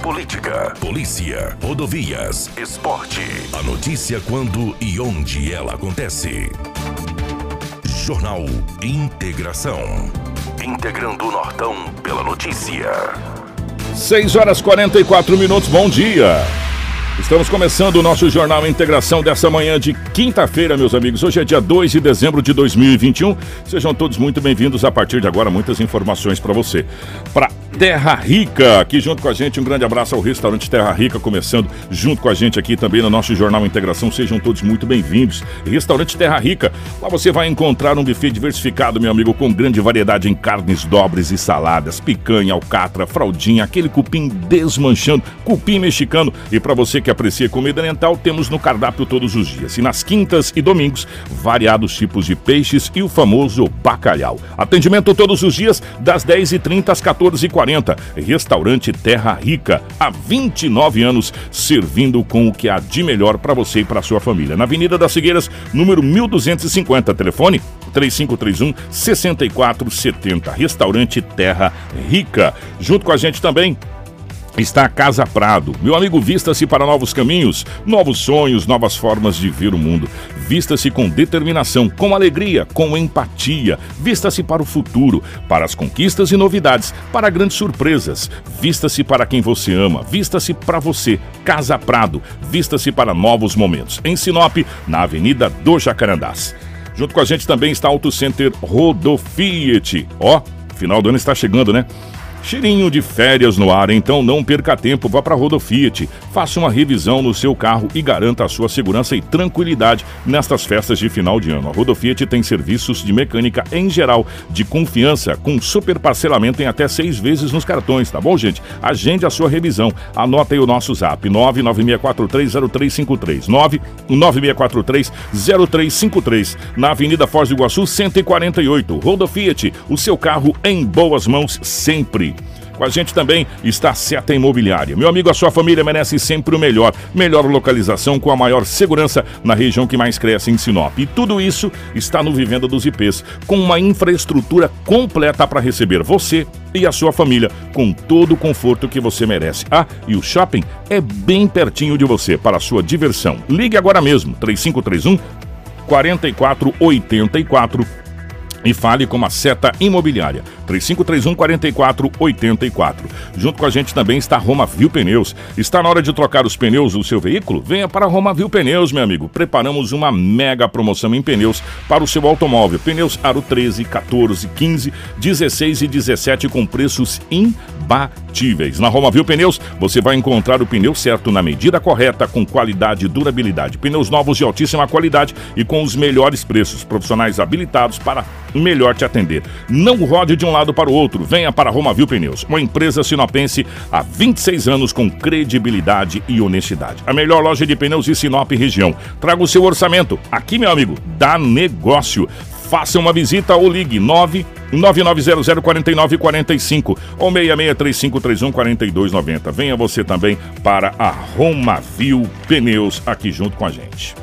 Política, polícia, rodovias, esporte. A notícia quando e onde ela acontece. Jornal Integração. Integrando o Nortão pela notícia. 6 horas 44 minutos, bom dia. Estamos começando o nosso Jornal Integração dessa manhã de quinta-feira, meus amigos. Hoje é dia 2 de dezembro de 2021. Sejam todos muito bem-vindos. A partir de agora, muitas informações para você. Para Terra Rica, aqui junto com a gente. Um grande abraço ao restaurante Terra Rica, começando junto com a gente aqui também no nosso Jornal Integração. Sejam todos muito bem-vindos. Restaurante Terra Rica, lá você vai encontrar um buffet diversificado, meu amigo, com grande variedade em carnes dobres e saladas, picanha, alcatra, fraldinha, aquele cupim desmanchando, cupim mexicano. E para você que aprecia comida oriental, temos no cardápio todos os dias. E nas quintas e domingos, variados tipos de peixes e o famoso bacalhau. Atendimento todos os dias, das 10h30 às 14h40. 40. Restaurante Terra Rica, há 29 anos, servindo com o que há de melhor para você e para sua família. Na Avenida das Figueiras, número 1250, telefone 3531 6470. Restaurante Terra Rica. Junto com a gente também, está a Casa Prado. Meu amigo, vista-se para novos caminhos, novos sonhos, novas formas de ver o mundo. Vista-se com determinação, com alegria, com empatia. Vista-se para o futuro, para as conquistas e novidades, para grandes surpresas. Vista-se para quem você ama. Vista-se para você. Casa Prado. Vista-se para novos momentos. Em Sinop, na Avenida do Jacarandás. Junto com a gente também está Auto Center Rodofiat. Ó, final do ano está chegando, né? Cheirinho de férias no ar, então não perca tempo, vá para a Rodo Fiat, faça uma revisão no seu carro e garanta a sua segurança e tranquilidade nestas festas de final de ano. A Rodo Fiat tem serviços de mecânica em geral, de confiança, com super parcelamento em até seis vezes nos cartões, tá bom, gente? Agende a sua revisão. Anota aí o nosso zap, 996430353, 996430353, na Avenida Foz do Iguaçu, 148. Rodo Fiat, o seu carro em boas mãos sempre. Com a gente também está Seta Imobiliária. Meu amigo, a sua família merece sempre o melhor. Melhor localização com a maior segurança na região que mais cresce em Sinop. E tudo isso está no Vivenda dos IPs, com uma infraestrutura completa para receber você e a sua família com todo o conforto que você merece. Ah, e o shopping é bem pertinho de você para a sua diversão. Ligue agora mesmo, 3531 4484 e fale com a Seta Imobiliária. 3531 4484. Junto com a gente também está Roma Viu Pneus. Está na hora de trocar os pneus do seu veículo? Venha para Roma Viu Pneus, meu amigo. Preparamos uma mega promoção em pneus para o seu automóvel. Pneus Aro 13, 14, 15, 16 e 17 com preços imbatíveis. Na Roma Viu Pneus, você vai encontrar o pneu certo na medida correta, com qualidade e durabilidade. Pneus novos de altíssima qualidade e com os melhores preços. Profissionais habilitados para melhor te atender. Não rode de um lado para o outro. Venha para Roma Viu Pneus, uma empresa sinopense há 26 anos com credibilidade e honestidade. A melhor loja de pneus de Sinop região. Traga o seu orçamento. Aqui, meu amigo, dá negócio. Faça uma visita ou ligue 9 99004945 ou 6635314290. Venha você também para a Roma Viu Pneus aqui junto com a gente.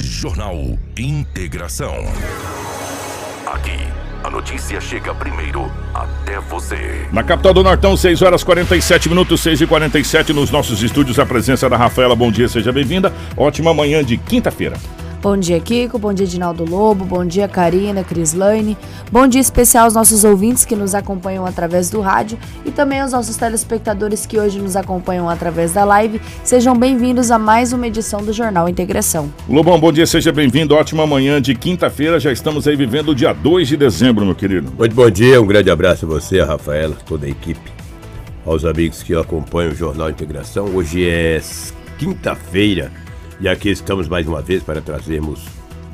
Jornal Integração. Aqui, a notícia chega primeiro até você. Na capital do Nortão, 6 horas 47 minutos, 6 e 47 nos nossos estúdios, a presença da Rafaela. Bom dia, seja bem-vinda. Ótima manhã de quinta-feira. Bom dia, Kiko. Bom dia, Dinaldo Lobo. Bom dia, Karina, Crislaine. Bom dia especial aos nossos ouvintes que nos acompanham através do rádio e também aos nossos telespectadores que hoje nos acompanham através da live. Sejam bem-vindos a mais uma edição do Jornal Integração. Lobão, bom dia, seja bem-vindo. Ótima manhã de quinta-feira. Já estamos aí vivendo o dia 2 de dezembro, meu querido. Muito bom dia, um grande abraço a você, a Rafaela, toda a equipe, aos amigos que acompanham o Jornal Integração. Hoje é quinta-feira e aqui estamos mais uma vez para trazermos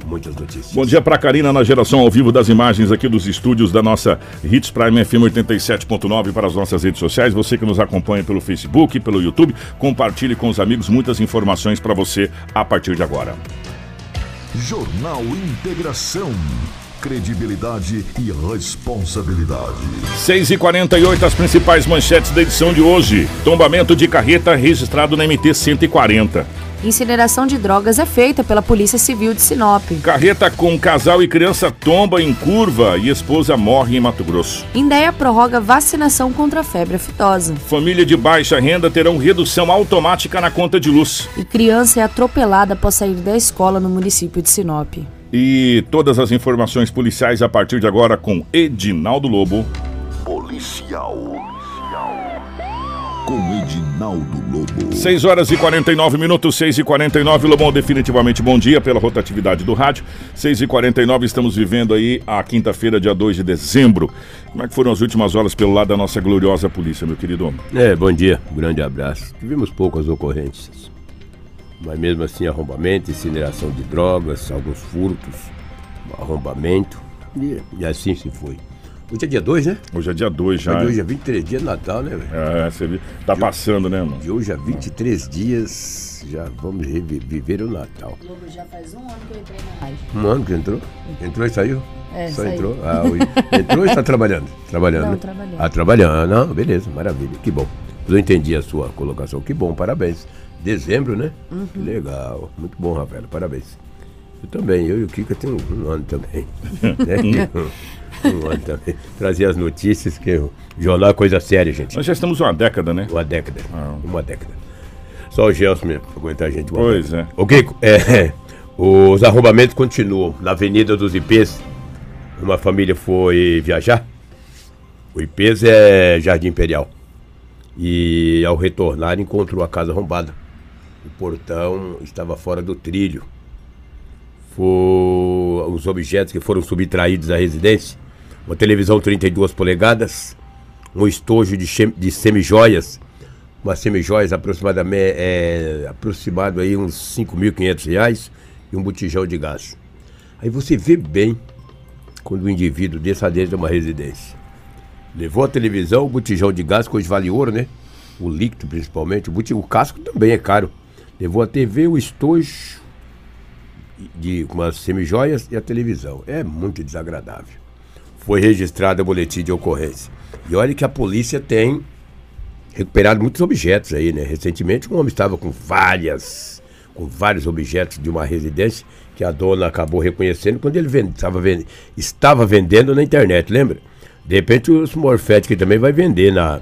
muitas notícias. Bom dia para Karina na geração ao vivo das imagens aqui dos estúdios da nossa Hits Prime FM 87.9 para as nossas redes sociais. Você que nos acompanha pelo Facebook, pelo YouTube, compartilhe com os amigos muitas informações para você a partir de agora. Jornal Integração. Credibilidade e responsabilidade. 6 e 48 as principais manchetes da edição de hoje. Tombamento de carreta registrado na MT 140. Incineração de drogas é feita pela Polícia Civil de Sinop. Carreta com casal e criança tomba em curva e esposa morre em Mato Grosso. Indéia prorroga vacinação contra a febre aftosa. Família de baixa renda terão redução automática na conta de luz. E criança é atropelada após sair da escola no município de Sinop. E todas as informações policiais a partir de agora com Edinaldo Lobo. Policial. Com Edinaldo Lobo. 6 horas e 49 minutos, 6 e 49 Lobão, definitivamente bom dia pela rotatividade do rádio. 6 e 49 estamos vivendo aí a quinta-feira, dia 2 de dezembro. Como é que foram as últimas horas pelo lado da nossa gloriosa polícia, meu querido homem? É, bom dia, um grande abraço. Tivemos poucas ocorrências, mas mesmo assim arrombamento, incineração de drogas, alguns furtos, arrombamento, e, e assim se foi. Hoje é dia 2, né? Hoje é dia 2 já. Hoje é 23 dias de Natal, né, velho? É, você viu? Tá passando, né, mano? De hoje a 23 dias, já vamos revi- viver o Natal. Lobo, já faz um ano que eu entrei na rádio. Um ano que entrou? Entrou e saiu? É, Só saiu. entrou? Ah, hoje. Entrou e está trabalhando? Trabalhando, Não, né? trabalhando. Ah, trabalhando. Não, beleza, maravilha. Que bom. Eu entendi a sua colocação. Que bom, parabéns. Dezembro, né? Uhum. Que legal. Muito bom, Rafael. Parabéns. Eu também, eu e o Kika tem um, um ano também. né? também. Trazer as notícias, que o jornal é coisa séria, gente. Nós já estamos uma década, né? Uma década. Ah. Uma década. Só o Gelson mesmo, pra aguentar a gente. Pois década. é. O Kiko, é, os arrombamentos continuam. Na Avenida dos Ipês, uma família foi viajar. O Ipês é Jardim Imperial. E ao retornar encontrou a casa arrombada. O portão estava fora do trilho. Foram os objetos que foram subtraídos à residência. Uma televisão 32 polegadas, um estojo de, de semijoias, umas semijoias aproximadamente é, aproximado aí uns 5.500 reais e um botijão de gás. Aí você vê bem quando o indivíduo desça dentro de uma residência. Levou a televisão, o botijão de gás, que hoje vale ouro, né? O líquido principalmente, o, botijão, o casco também é caro. Levou a TV, o estojo de umas semijoias e a televisão. É muito desagradável. Foi registrado o boletim de ocorrência. E olha que a polícia tem recuperado muitos objetos aí, né? Recentemente um homem estava com várias, com vários objetos de uma residência que a dona acabou reconhecendo quando ele vende, estava, vende, estava vendendo na internet, lembra? De repente o Smurfette que também vai vender na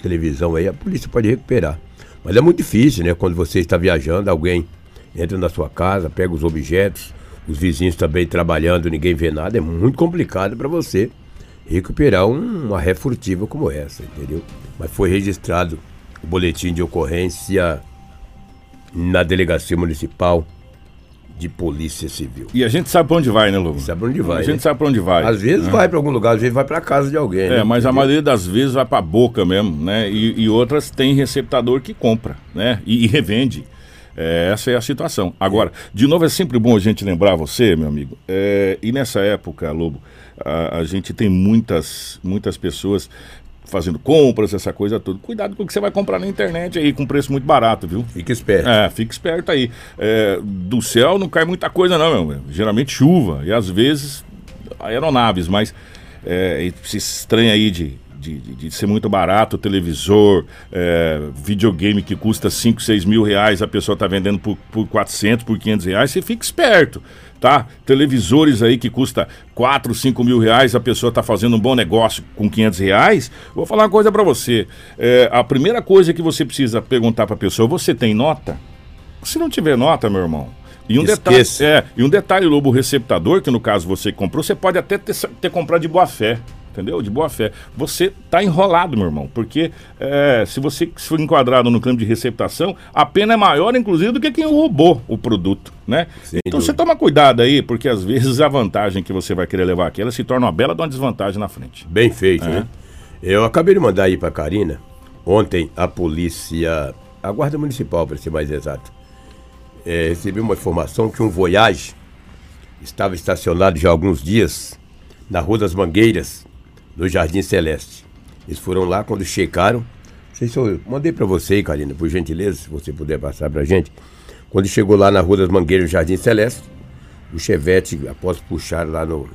televisão aí, a polícia pode recuperar. Mas é muito difícil, né? Quando você está viajando, alguém entra na sua casa, pega os objetos, os vizinhos também trabalhando, ninguém vê nada, é muito complicado para você recuperar um- uma ré furtiva como essa, entendeu? Mas foi registrado o boletim de ocorrência na delegacia municipal de polícia civil. E a gente sabe pra onde vai, né, Lobo? Sabe pra onde vai, A gente né? sabe pra onde vai. Às vezes né? vai para algum lugar, às vezes vai para casa de alguém. É, né? mas a Entendeu? maioria das vezes vai pra boca mesmo, né? E, e outras tem receptador que compra, né? E, e revende. É, essa é a situação. Agora, de novo, é sempre bom a gente lembrar você, meu amigo. é, e nessa época, Lobo, a, a gente tem muitas, muitas pessoas fazendo compras, essa coisa toda. Cuidado com o que você vai comprar na internet aí, com preço muito barato, viu? Fica esperto. É, fica esperto aí. É, do céu não cai muita coisa, não, meu. Geralmente chuva. E às vezes aeronaves, mas é, esse estranho aí de, de, de- de ser muito barato, televisor, é, videogame que custa 5, 6 mil reais, a pessoa tá vendendo por, por 400, por 500 reais, você fica esperto, tá? Televisores aí que custa 4, 5 mil reais, a pessoa tá fazendo um bom negócio com 500 reais. Vou falar uma coisa para você. É, a primeira coisa que você precisa perguntar pra pessoa, você tem nota? Se não tiver nota, meu irmão. E um detalhe, é, e um detalhe, Lobo, receptador, que no caso você comprou, você pode até ter, ter comprado de boa fé. Entendeu? De boa fé. Você tá enrolado, meu irmão. Porque é, se você for enquadrado no crime de receptação, a pena é maior, inclusive, do que quem roubou o produto, né? Sem então você toma cuidado aí, porque às vezes a vantagem que você vai querer levar aqui, ela se torna uma bela de uma desvantagem na frente. Bem feito, É. né? Eu acabei de mandar aí pra Karina. Ontem a polícia, a guarda municipal, para ser mais exato, é, recebeu uma informação que um Voyage estava estacionado já há alguns dias na Rua das Mangueiras, no Jardim Celeste. Eles foram lá quando checaram. Sei se eu mandei para você, Karina, por gentileza, se você puder passar pra gente. Quando chegou lá na Rua das Mangueiras, no Jardim Celeste, o Chevette, após puxar lá no,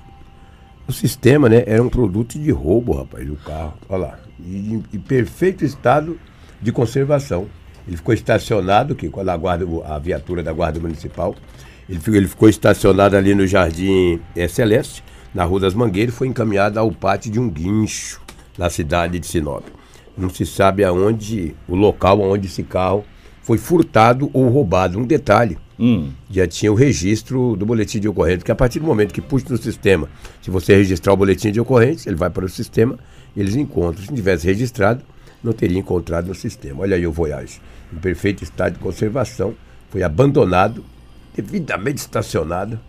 o sistema, né, era um produto de roubo, rapaz, do carro. Olha lá. Em, em perfeito estado de conservação. Ele ficou estacionado, que quando a, guarda, a viatura da Guarda Municipal, ele ficou, ele ficou estacionado ali no Jardim é, Celeste, na Rua das Mangueiras, foi encaminhado ao pátio de um guincho, na cidade de Sinop. Não se sabe aonde, o local onde esse carro foi furtado ou roubado. Um detalhe, Hum. já tinha o registro do boletim de ocorrência, porque a partir do momento que puxa no sistema, se você registrar o boletim de ocorrência, ele vai para o sistema eles encontram. Se não tivesse registrado, não teria encontrado no sistema. Olha aí o Voyage, em perfeito estado de conservação, foi abandonado, devidamente estacionado,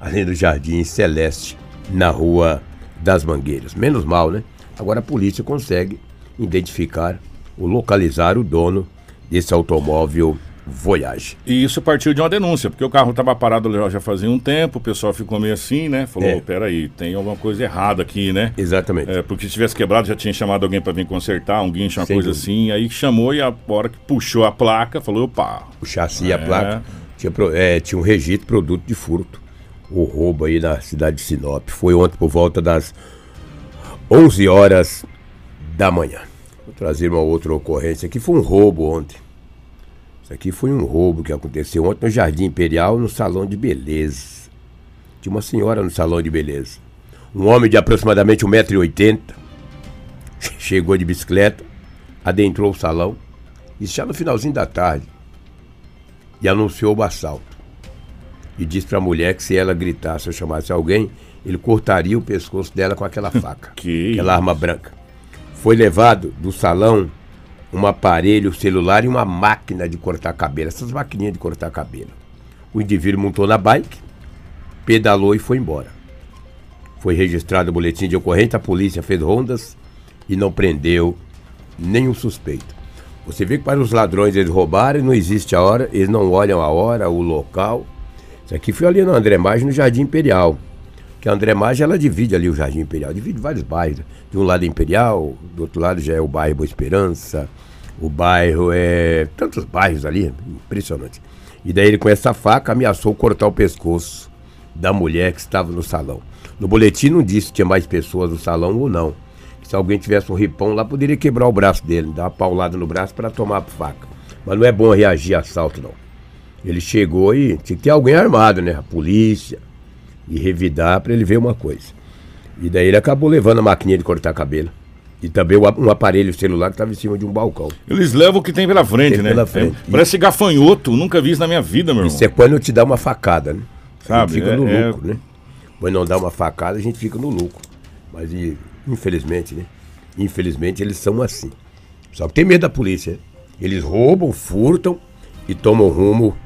ali no Jardim Celeste, na Rua das Mangueiras. Menos mal, né? Agora a polícia consegue identificar ou localizar o dono desse automóvel Voyage. E isso partiu de uma denúncia, porque o carro estava parado já- fazia um tempo, o pessoal ficou meio assim, né? Falou, É. peraí, tem alguma coisa errada aqui, né? Exatamente. É, porque se tivesse quebrado, já tinha chamado alguém para vir consertar, um guincho, uma Sem coisa dúvida. assim. Aí chamou e a hora que puxou a placa, falou, opa, o chassi e a É. placa, tinha, é, tinha um registro produto de furto. O roubo aí na cidade de Sinop. Foi ontem por volta das 11 horas da manhã. Vou trazer uma outra ocorrência aqui. Foi um roubo ontem. Isso aqui foi um roubo que aconteceu ontem no Jardim Imperial, no salão de beleza. Tinha uma senhora no salão de beleza. Um homem de aproximadamente 1,80m chegou de bicicleta, adentrou o salão, isso já no finalzinho da tarde e anunciou o assalto. E disse para a mulher que se ela gritasse ou chamasse alguém, ele cortaria o pescoço dela com aquela faca, Que aquela arma branca. Foi levado do salão um aparelho celular e uma máquina de cortar cabelo, essas maquininhas de cortar cabelo. O indivíduo montou na bike, pedalou e foi embora. Foi registrado o boletim de ocorrência, a polícia fez rondas e não prendeu nenhum suspeito. Você vê que para os ladrões eles roubarem, não existe a hora, eles não olham a hora, o local. Isso aqui foi ali no André Maggi, no Jardim Imperial. Que a André Maggi, ela divide ali o Jardim Imperial, divide vários bairros. De um lado é Imperial, do outro lado já é o bairro Boa Esperança, o bairro é. tantos bairros ali, impressionante. E daí ele com essa faca ameaçou cortar o pescoço da mulher que estava no salão. No boletim não disse se tinha mais pessoas no salão ou não. Se alguém tivesse um ripão lá, poderia quebrar o braço dele, dar uma paulada no braço para tomar a faca. Mas não é bom reagir a assalto, não. Ele chegou e tinha que ter alguém armado, né? A polícia. E revidar para ele ver uma coisa. E daí ele acabou levando a maquininha de cortar cabelo. E também um aparelho celular que estava em cima de um balcão. Eles levam o que tem pela frente, Tem né? pela frente. É, parece gafanhoto, nunca vi isso na minha vida, meu irmão. Isso é quando te dá uma facada, né? Sabe, A gente fica é- no é- lucro, né? Quando não dá uma facada, a gente fica no lucro. Mas e, infelizmente, né? Infelizmente eles são assim. Só que tem medo da polícia. né? Eles roubam, furtam e tomam rumo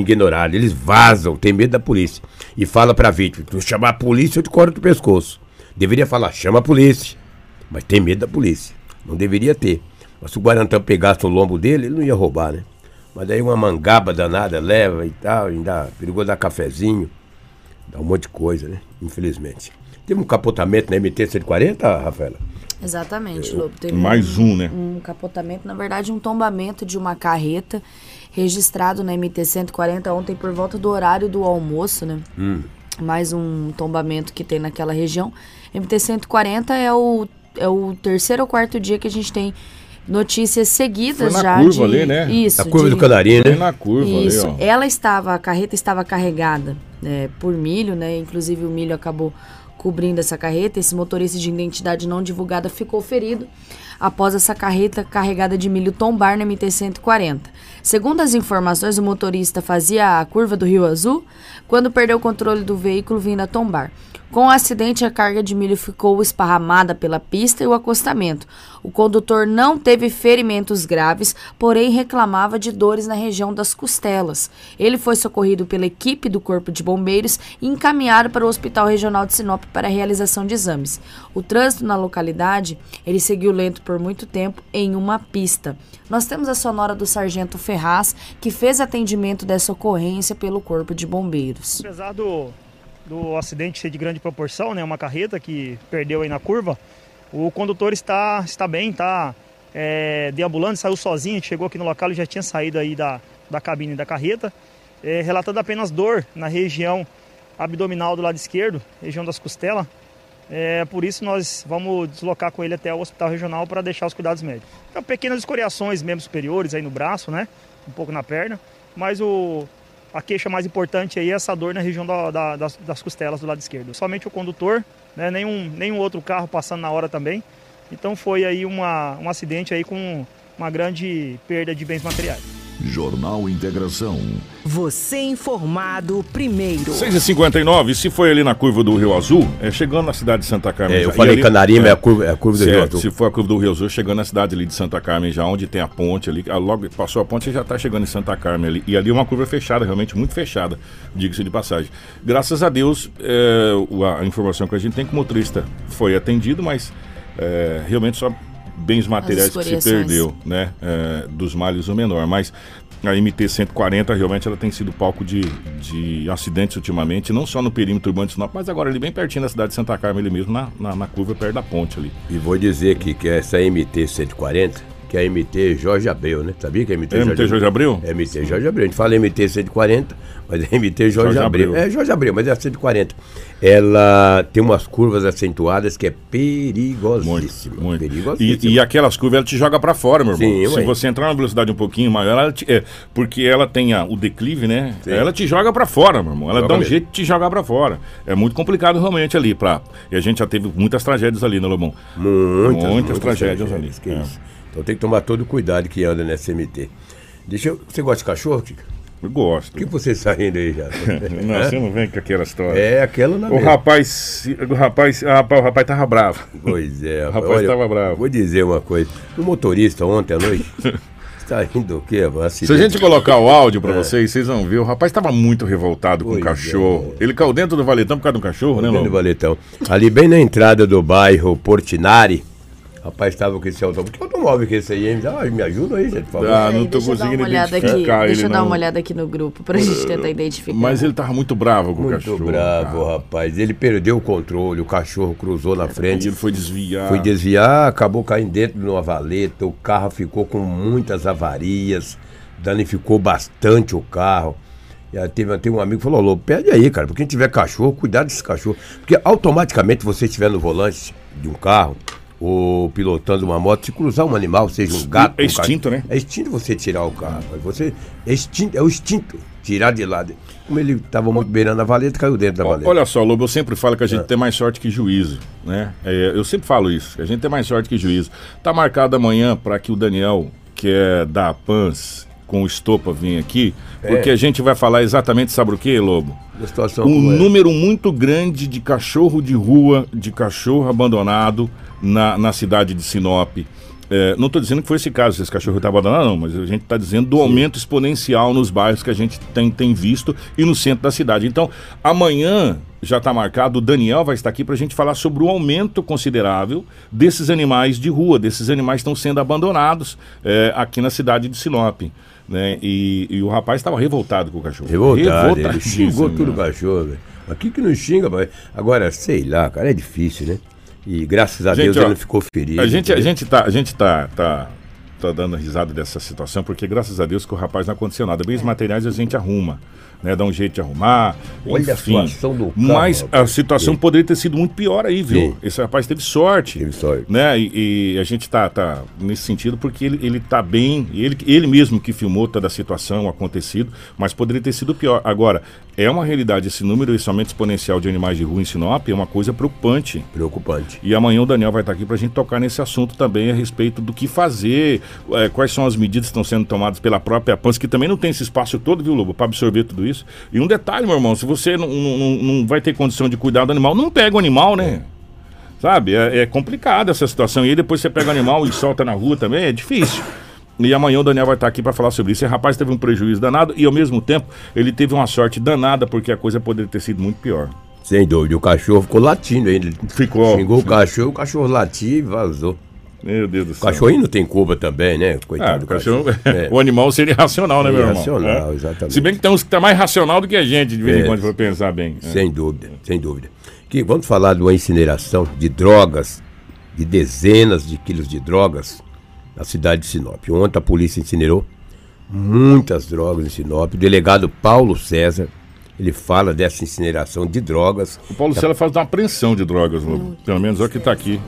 ignorado. Eles vazam, tem medo da polícia. E fala pra vítima, tu chamar a polícia, eu te corto o pescoço. Deveria falar, chama a polícia. Mas tem medo da polícia. Não deveria ter. Mas se o Guarantã pegasse o lombo dele, ele não ia roubar, né? Mas daí uma mangaba danada leva e tal, ainda perigoso dar cafezinho. Dá um monte de coisa, né? Infelizmente. Teve um capotamento na MT-140, Rafaela? Exatamente, Lobo. Teve Mais um, né? um capotamento, na verdade, um tombamento de uma carreta registrado na MT-140 ontem por volta do horário do almoço, né? Mais um tombamento que tem naquela região. MT-140 é o, é o terceiro ou quarto dia que a gente tem notícias seguidas Foi na já curva de... ali, né? Isso. A curva de- do Canarinho, Bem né? na curva isso. ali, ó. Ela estava, a carreta estava carregada né, por milho, né? Inclusive o milho acabou cobrindo essa carreta. Esse motorista de identidade não divulgada ficou ferido após essa carreta carregada de milho tombar na MT-140. Segundo as informações, o motorista fazia a curva do Rio Azul quando perdeu o controle do veículo vindo a tombar. Com o acidente, a carga de milho ficou esparramada pela pista e o acostamento. O condutor não teve ferimentos graves, porém reclamava de dores na região das costelas. Ele foi socorrido pela equipe do Corpo de Bombeiros e encaminhado para o Hospital Regional de Sinop para a realização de exames. O trânsito na localidade, ele seguiu lento por muito tempo em uma pista. Nós temos a sonora do Sargento Ferraz, que fez atendimento dessa ocorrência pelo Corpo de Bombeiros. Apesar do, do acidente ser de grande proporção, né, uma carreta que perdeu aí na curva, o condutor está, está bem, está é, deambulando, saiu sozinho, chegou aqui no local e já tinha saído aí da, da cabine da carreta, é, relatando apenas dor na região abdominal do lado esquerdo, região das costelas, É, por isso nós vamos deslocar com ele até o hospital regional para deixar os cuidados médicos. Então, pequenas escoriações mesmo superiores aí no braço, né? Um pouco na perna, mas o, a queixa mais importante aí é essa dor na região da, da, das, das, costelas do lado esquerdo. Somente o condutor, né? nenhum, nenhum outro carro passando na hora também. Então foi aí uma, um acidente aí com uma grande perda de bens materiais. Jornal Integração. Você informado primeiro. 6h59, se foi ali na curva do Rio Azul, é chegando na cidade de Santa Carmen. É, eu falei ali, Canarim, é, é, a curva, é a curva do Rio Azul. Se for a curva do Rio Azul, chegando na cidade ali de Santa Carmen, já onde tem a ponte ali, logo passou a ponte, você já está chegando em Santa Carmen ali. E ali é uma curva fechada, realmente muito fechada, diga-se de passagem. Graças a Deus, é, a informação que a gente tem que o motorista foi atendido, mas é, realmente só bens materiais que se perdeu, né? É, dos males o menor. Mas a MT-140 realmente ela tem sido palco de, de acidentes ultimamente, não só no perímetro urbano de Sinop, mas agora ali bem pertinho da cidade de Santa Carmen, ali mesmo, na, na, na curva perto da ponte ali. E vou dizer aqui que essa MT-140 que é a MT Jorge Abreu, né? Sabia que é MT, é MT Jorge Abreu? É MT Jorge Abreu. A gente fala MT 140, mas é MT Jorge, Jorge Abreu. Abreu. É Jorge Abreu, mas é a 140. Ela tem umas curvas acentuadas que é perigosíssima. Muito, muito. Perigosíssima. E, e aquelas curvas ela te joga para fora, meu irmão. Sim, Se ué. você entrar numa velocidade um pouquinho maior, ela te, é, porque ela tem a, o declive, né? Sim. Ela te joga para fora, meu irmão. Ela joga dá um mesmo. jeito de te jogar para fora. É muito complicado realmente ali. Pra, e a gente já teve muitas tragédias ali, né, Lobão? Muitas, muitas, muitas tragédias, tragédias ali. É. Então tem que tomar todo o cuidado que anda nessa MT. Deixa eu, você gosta de cachorro, Kika? Eu gosto. O que você está rindo aí já? não, você não vem com aquela história. É, aquela na O rapaz, o rapaz, o rapaz, o rapaz tava bravo. Pois é. o rapaz estava bravo. Vou dizer uma coisa. O motorista ontem à noite Está rindo o quê? Acidente. Se a gente colocar o áudio para é. vocês, vocês vão ver. O rapaz estava muito revoltado pois com o cachorro. É. Ele caiu dentro do valetão por causa do cachorro, né, Dentro do valetão. Ali bem na entrada do bairro Portinari, Rapaz, estava com esse automóvel. Que automóvel que é esse aí, hein? Ah, me ajuda aí, gente, por favor. Ah, não tô conseguindo identificar aqui, Deixa eu dar uma olhada aqui no grupo pra gente tentar identificar. Mas ele tava muito bravo com muito o cachorro. Muito bravo, cara. rapaz. Ele perdeu o controle, o cachorro cruzou na frente. Ele foi desviar. Foi desviar, acabou caindo dentro de uma valeta, o carro ficou com muitas avarias, danificou bastante o carro. E teve, teve um amigo que falou, Lô, pede aí, cara, porque quem tiver cachorro, cuidado desse cachorro. Porque automaticamente você estiver no volante de um carro, ou pilotando uma moto, se cruzar um animal, seja um gato. É extinto, um né? É extinto você tirar o carro. Você, é, extinto, é o instinto tirar de lado. Como ele estava muito beirando a valeta, caiu dentro da valeta. Olha só, Lobo, eu sempre falo que a gente é. tem mais sorte que juízo, né? É, eu sempre falo isso, a gente tem mais sorte que juízo. Tá marcado amanhã para que o Daniel, que é da PANS, com o Estopa vir aqui, é. porque a gente vai falar exatamente, sabe o que, Lobo? um é. número muito grande de cachorro de rua, de cachorro abandonado na, na cidade de Sinop. É, não estou dizendo que foi esse caso, esse cachorro está abandonado, não, mas a gente está dizendo do Sim. aumento exponencial nos bairros que a gente tem, tem visto e no centro da cidade. Então, amanhã já está marcado, o Daniel vai estar aqui para a gente falar sobre o aumento considerável desses animais de rua, desses animais que estão sendo abandonados é, aqui na cidade de Sinop. Né? E, e o rapaz estava revoltado com o cachorro. Revoltado, ele xingou tudo o cachorro. Aqui que não xinga, mas agora, sei lá, cara, é difícil, né? E graças a gente, Deus ó, ele ficou ferido. A gente, a gente, tá, a gente tá, tá, tá dando risada dessa situação, porque graças a Deus que o rapaz não aconteceu nada. Bens materiais a gente arruma né? Dá um jeito de arrumar. Olha enfim. a situação do carro. Mas a situação poderia ter sido muito pior aí, viu? Esse rapaz teve sorte. Teve sorte. Né? E, e, a gente tá, tá nesse sentido porque ele, ele tá bem, ele, ele mesmo que filmou toda a situação acontecido, mas poderia ter sido pior. Agora, é uma realidade, esse número esse aumento exponencial de animais de rua em Sinop é uma coisa preocupante. Preocupante. E amanhã o Daniel vai estar aqui para a gente tocar nesse assunto também a respeito do que fazer, é, quais são as medidas que estão sendo tomadas pela própria PANS, que também não tem esse espaço todo, viu, Lobo, para absorver tudo isso. E um detalhe, meu irmão, se você não, não, não vai ter condição de cuidar do animal, não pega o animal, né? Sabe? É, é complicado essa situação. E aí depois você pega o animal e solta na rua também, é difícil. E amanhã o Daniel vai estar aqui para falar sobre isso. Esse rapaz teve um prejuízo danado e ao mesmo tempo ele teve uma sorte danada porque a coisa poderia ter sido muito pior. Sem dúvida, o cachorro ficou latindo ainda. Ficou. Xingou o cachorro, o cachorro latiu e vazou. Meu Deus do céu. O cachorrinho não tem culpa também, né? Coitado ah, do cachorro. cachorro. É. o animal seria racional, né, meu irmão? Racional, é. exatamente. Se bem que tem uns que tá mais racional do que a gente, de vez em é. quando, for pensar bem. É. Sem dúvida, sem dúvida. Que vamos falar de uma incineração de drogas, de dezenas de quilos de drogas na cidade de Sinop. Ontem a polícia incinerou muitas drogas em Sinop. O delegado Paulo César ele fala dessa incineração de drogas. O Paulo César faz uma apreensão de drogas, Lobo. Pelo menos é o que está aqui.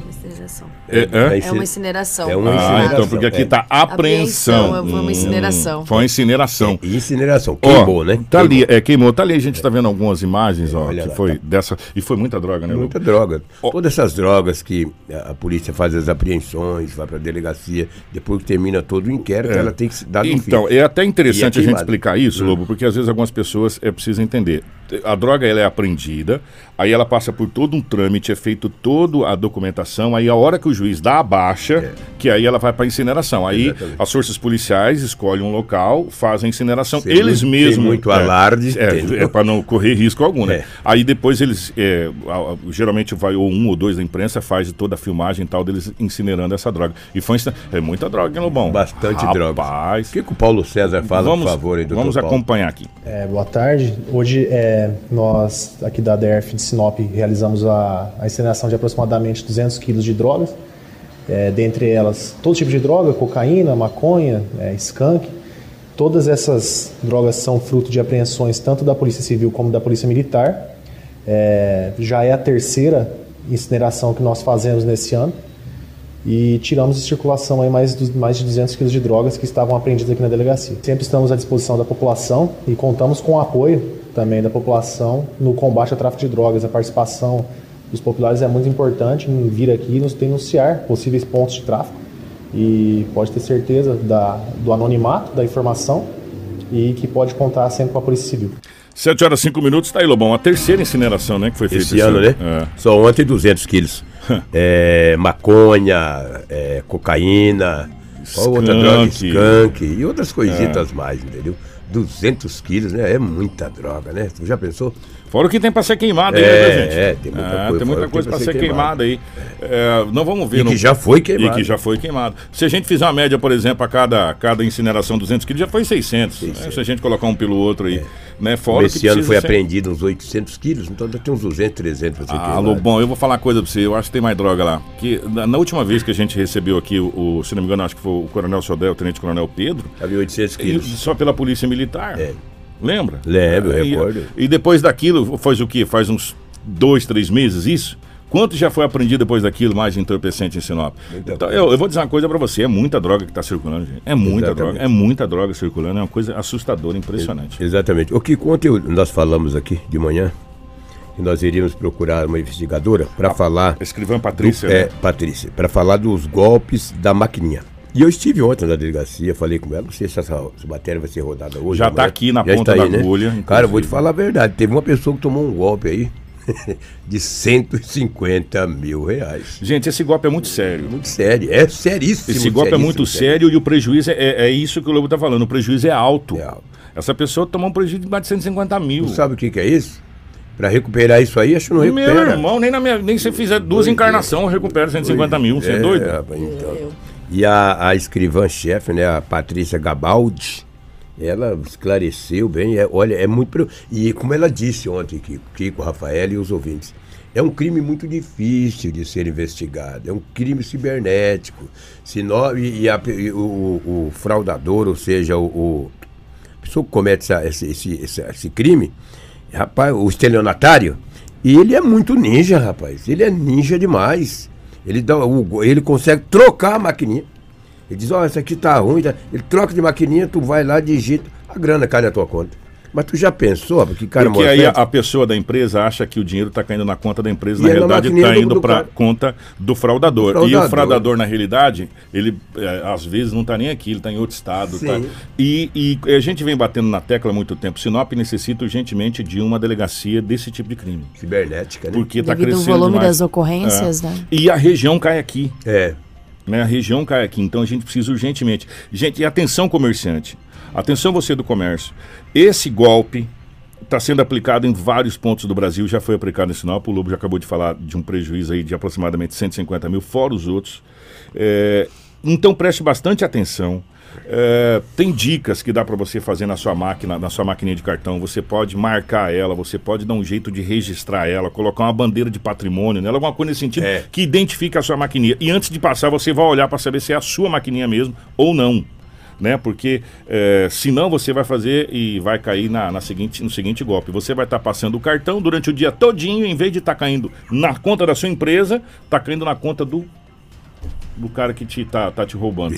Incineração. É, é? É uma incineração. É uma Ah, incineração. então, porque aqui é. está apreensão. Apreensão, foi uma incineração. Hum, foi uma incineração. E incineração, Ó, queimou, né? Tá Queimou. ali, é, queimou. Tá ali, a gente tá vendo algumas imagens, ó, que lá, foi tá. dessa. E foi muita droga, né, Lobo? Muita droga. Ó. Todas essas drogas que a a polícia faz as apreensões, vai para a delegacia, depois que termina todo o inquérito, ela tem que dar no Então, fim. é até interessante é a gente explicar isso, Lobo, porque às vezes algumas pessoas é preciso entender. A droga ela é apreendida, aí ela passa por todo um trâmite, é feito toda a documentação, aí a hora que o juiz dá a baixa, que aí ela vai para incineração. Aí É. Exatamente. as forças policiais escolhem um local, fazem a incineração. Sem eles mesmos. muito é, alarde, É, é para não correr risco algum, né? É. Aí depois eles. é, geralmente vai ou um ou dois da imprensa, faz toda a filmagem e tal, deles incinerando essa droga. E foi É muita droga, hein, Lobão? Bastante droga. Rapaz. O que, que o Paulo César fala, vamos, por favor, aí, doutor Vamos Paulo? acompanhar aqui. É, boa tarde. Hoje é, nós, aqui da DRF de Sinop, realizamos a, a incineração de aproximadamente 200 quilos de drogas. É, dentre elas, todo tipo de droga, cocaína, maconha, é, skunk. Todas essas drogas são fruto de apreensões tanto da Polícia Civil como da Polícia Militar. É, já é a terceira incineração que nós fazemos nesse ano e tiramos de circulação aí mais, mais de 200 quilos de drogas que estavam apreendidas aqui na delegacia. Sempre estamos à disposição da população e contamos com o apoio também da população no combate ao tráfico de drogas. A participação dos populares é muito importante em vir aqui e nos denunciar possíveis pontos de tráfico e pode ter certeza da, do anonimato da informação e que pode contar sempre com a Polícia Civil. 7 horas 5 minutos, tá aí, Lobão. A terceira incineração, né? Que foi feita Esse ano, né? É. Só ontem 200 quilos. é, maconha, é, cocaína, qual outra droga? Skunk. Skunk e outras coisitas mais, entendeu? 200 quilos, né? É muita droga, né? Já pensou? Fora o que tem pra ser queimado aí, É, né, gente? é, tem muita coisa, tem muita coisa tem pra ser queimada aí. É, não vamos ver. E no- que já foi queimado. E que já foi queimado. Se a gente fizer uma média, por exemplo, a cada, cada incineração 200 quilos, já foi 600. né? Se a gente colocar um pelo outro aí, né? Fora Esse ano foi ser- apreendido uns 800 quilos, então deve ter uns 200, 300 pra ser Ah, queimado. Lobão, eu vou falar uma coisa pra você. Eu acho que tem mais droga lá. Que na, na última vez que a gente recebeu aqui, o, o- se não me engano, acho que foi o Coronel Sodel, o Tenente Coronel Pedro, Havia 800 e quilos. só pela Polícia Militar. É. Lembra? Lembro, eu E- recordo. E depois daquilo, faz o quê? Faz uns dois, três meses isso? Quanto já foi aprendido depois daquilo, mais entorpecente em Sinop? Então, eu, eu vou dizer uma coisa pra você, é muita droga que tá circulando, gente. É muita Exatamente. droga, é muita droga circulando, é uma coisa assustadora, impressionante. Exatamente. O que ontem nós falamos aqui de manhã, que nós iríamos procurar uma investigadora para falar. Escrivã Patrícia, do- é, né? Patrícia, para falar dos golpes da maquininha. E eu estive ontem na delegacia, falei com ela, não sei se essa, essa matéria vai ser rodada hoje. Já amanhã. tá aqui na Já ponta está da agulha, inclusive. Cara, eu vou te falar a verdade. Teve uma pessoa que tomou um golpe aí de 150 mil reais. Gente, esse golpe é muito sério. Muito sério, é seríssimo. Esse golpe é muito sério e o prejuízo é, é- é isso que o Lobo tá falando. O prejuízo é alto. É alto. Essa pessoa tomou um prejuízo de mais de 150 mil. Tu sabe o que, que é isso? Para recuperar isso aí, acho que não recupera. Meu irmão, nem, na minha, nem se fizer duas encarnações eu recupero 150 mil. Você é, doido? rapaz, então. E a, a escrivã-chefe, né, a Patrícia Gabaldi, ela esclareceu bem. é- olha, é muito. E como ela disse ontem, Kiko, Kiko, Rafael e os ouvintes, é um crime muito difícil de ser investigado. É um crime cibernético. Se nó- e e a e o, o- o fraudador, ou seja, o, o- a pessoa que comete essa- esse, esse, esse crime, rapaz, o estelionatário, ele é muito ninja, rapaz. Ele é ninja demais. Ele, dá, o, ele consegue trocar a maquininha. Ele diz, ó, essa aqui tá ruim. tá? Ele troca de maquininha, tu vai lá, digita, a grana cai na tua conta. Mas tu já pensou, que cara Porque aí a, pessoa da empresa acha que o dinheiro está caindo na conta da empresa, E na realidade está do- indo do para cara. conta do fraudador. Do E o fraudador. fraudador, na realidade, ele é, às vezes não está nem aqui, ele está em outro estado. Tá? E, e a gente vem batendo na tecla há muito tempo. Sinop necessita urgentemente de uma delegacia desse tipo de crime. Cibernética, né? Porque está crescendo volume demais. das ocorrências, É. né? E a região cai aqui. É. né? A região cai aqui, então a gente precisa urgentemente. Gente, e atenção comerciante, atenção você do comércio. Esse golpe está sendo aplicado em vários pontos do Brasil, já foi aplicado em Sinop, o Lobo já acabou de falar de um prejuízo aí de aproximadamente 150 mil, fora os outros. É, então preste bastante atenção. É, tem dicas que dá para você fazer na sua máquina, na sua maquininha de cartão. Você pode marcar ela, você pode dar um jeito de registrar ela, colocar uma bandeira de patrimônio nela, alguma coisa nesse sentido É. que identifique a sua maquininha. E antes de passar, você vai olhar para saber se é a sua maquininha mesmo ou não. né? Porque é, senão você vai fazer e vai cair na, na seguinte, no seguinte golpe. Você vai estar passando o cartão durante o dia todinho, em vez de estar caindo na conta da sua empresa, está caindo na conta do do cara que te, tá, tá te roubando.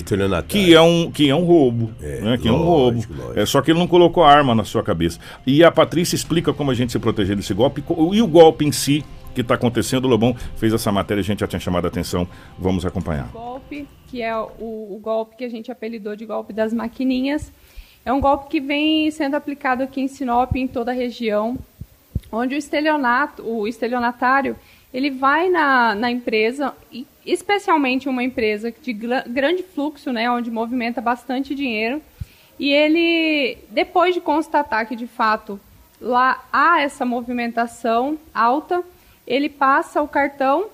Que é um, que é um roubo. É, né? Que é um lógico, roubo. lógico. É, só que ele não colocou a arma na sua cabeça. E a Patrícia explica como a gente se proteger desse golpe e o golpe em si que está acontecendo. O Lobão fez essa matéria, a gente já tinha chamado a atenção. Vamos acompanhar. golpe, que é o, o golpe que a gente apelidou de golpe das maquininhas. É um golpe que vem sendo aplicado aqui em Sinop, em toda a região, onde o estelionato, o estelionatário, ele vai na, na empresa, especialmente uma empresa de gra- grande fluxo, né, onde movimenta bastante dinheiro, e ele, depois de constatar que de fato lá há essa movimentação alta, ele passa o cartão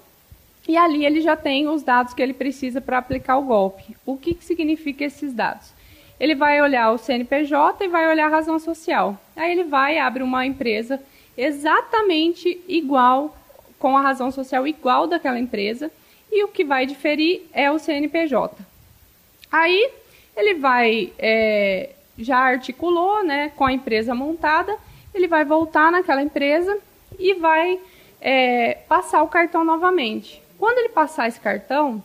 e ali ele já tem os dados que ele precisa para aplicar o golpe. O que, que significa esses dados? Ele vai olhar o CNPJ e vai olhar a razão social. Aí ele vai abre uma empresa exatamente igual, com a razão social igual daquela empresa, e o que vai diferir é o CNPJ. Aí ele vai, é, já articulou né, com a empresa montada, ele vai voltar naquela empresa e vai é, passar o cartão novamente. Quando ele passar esse cartão,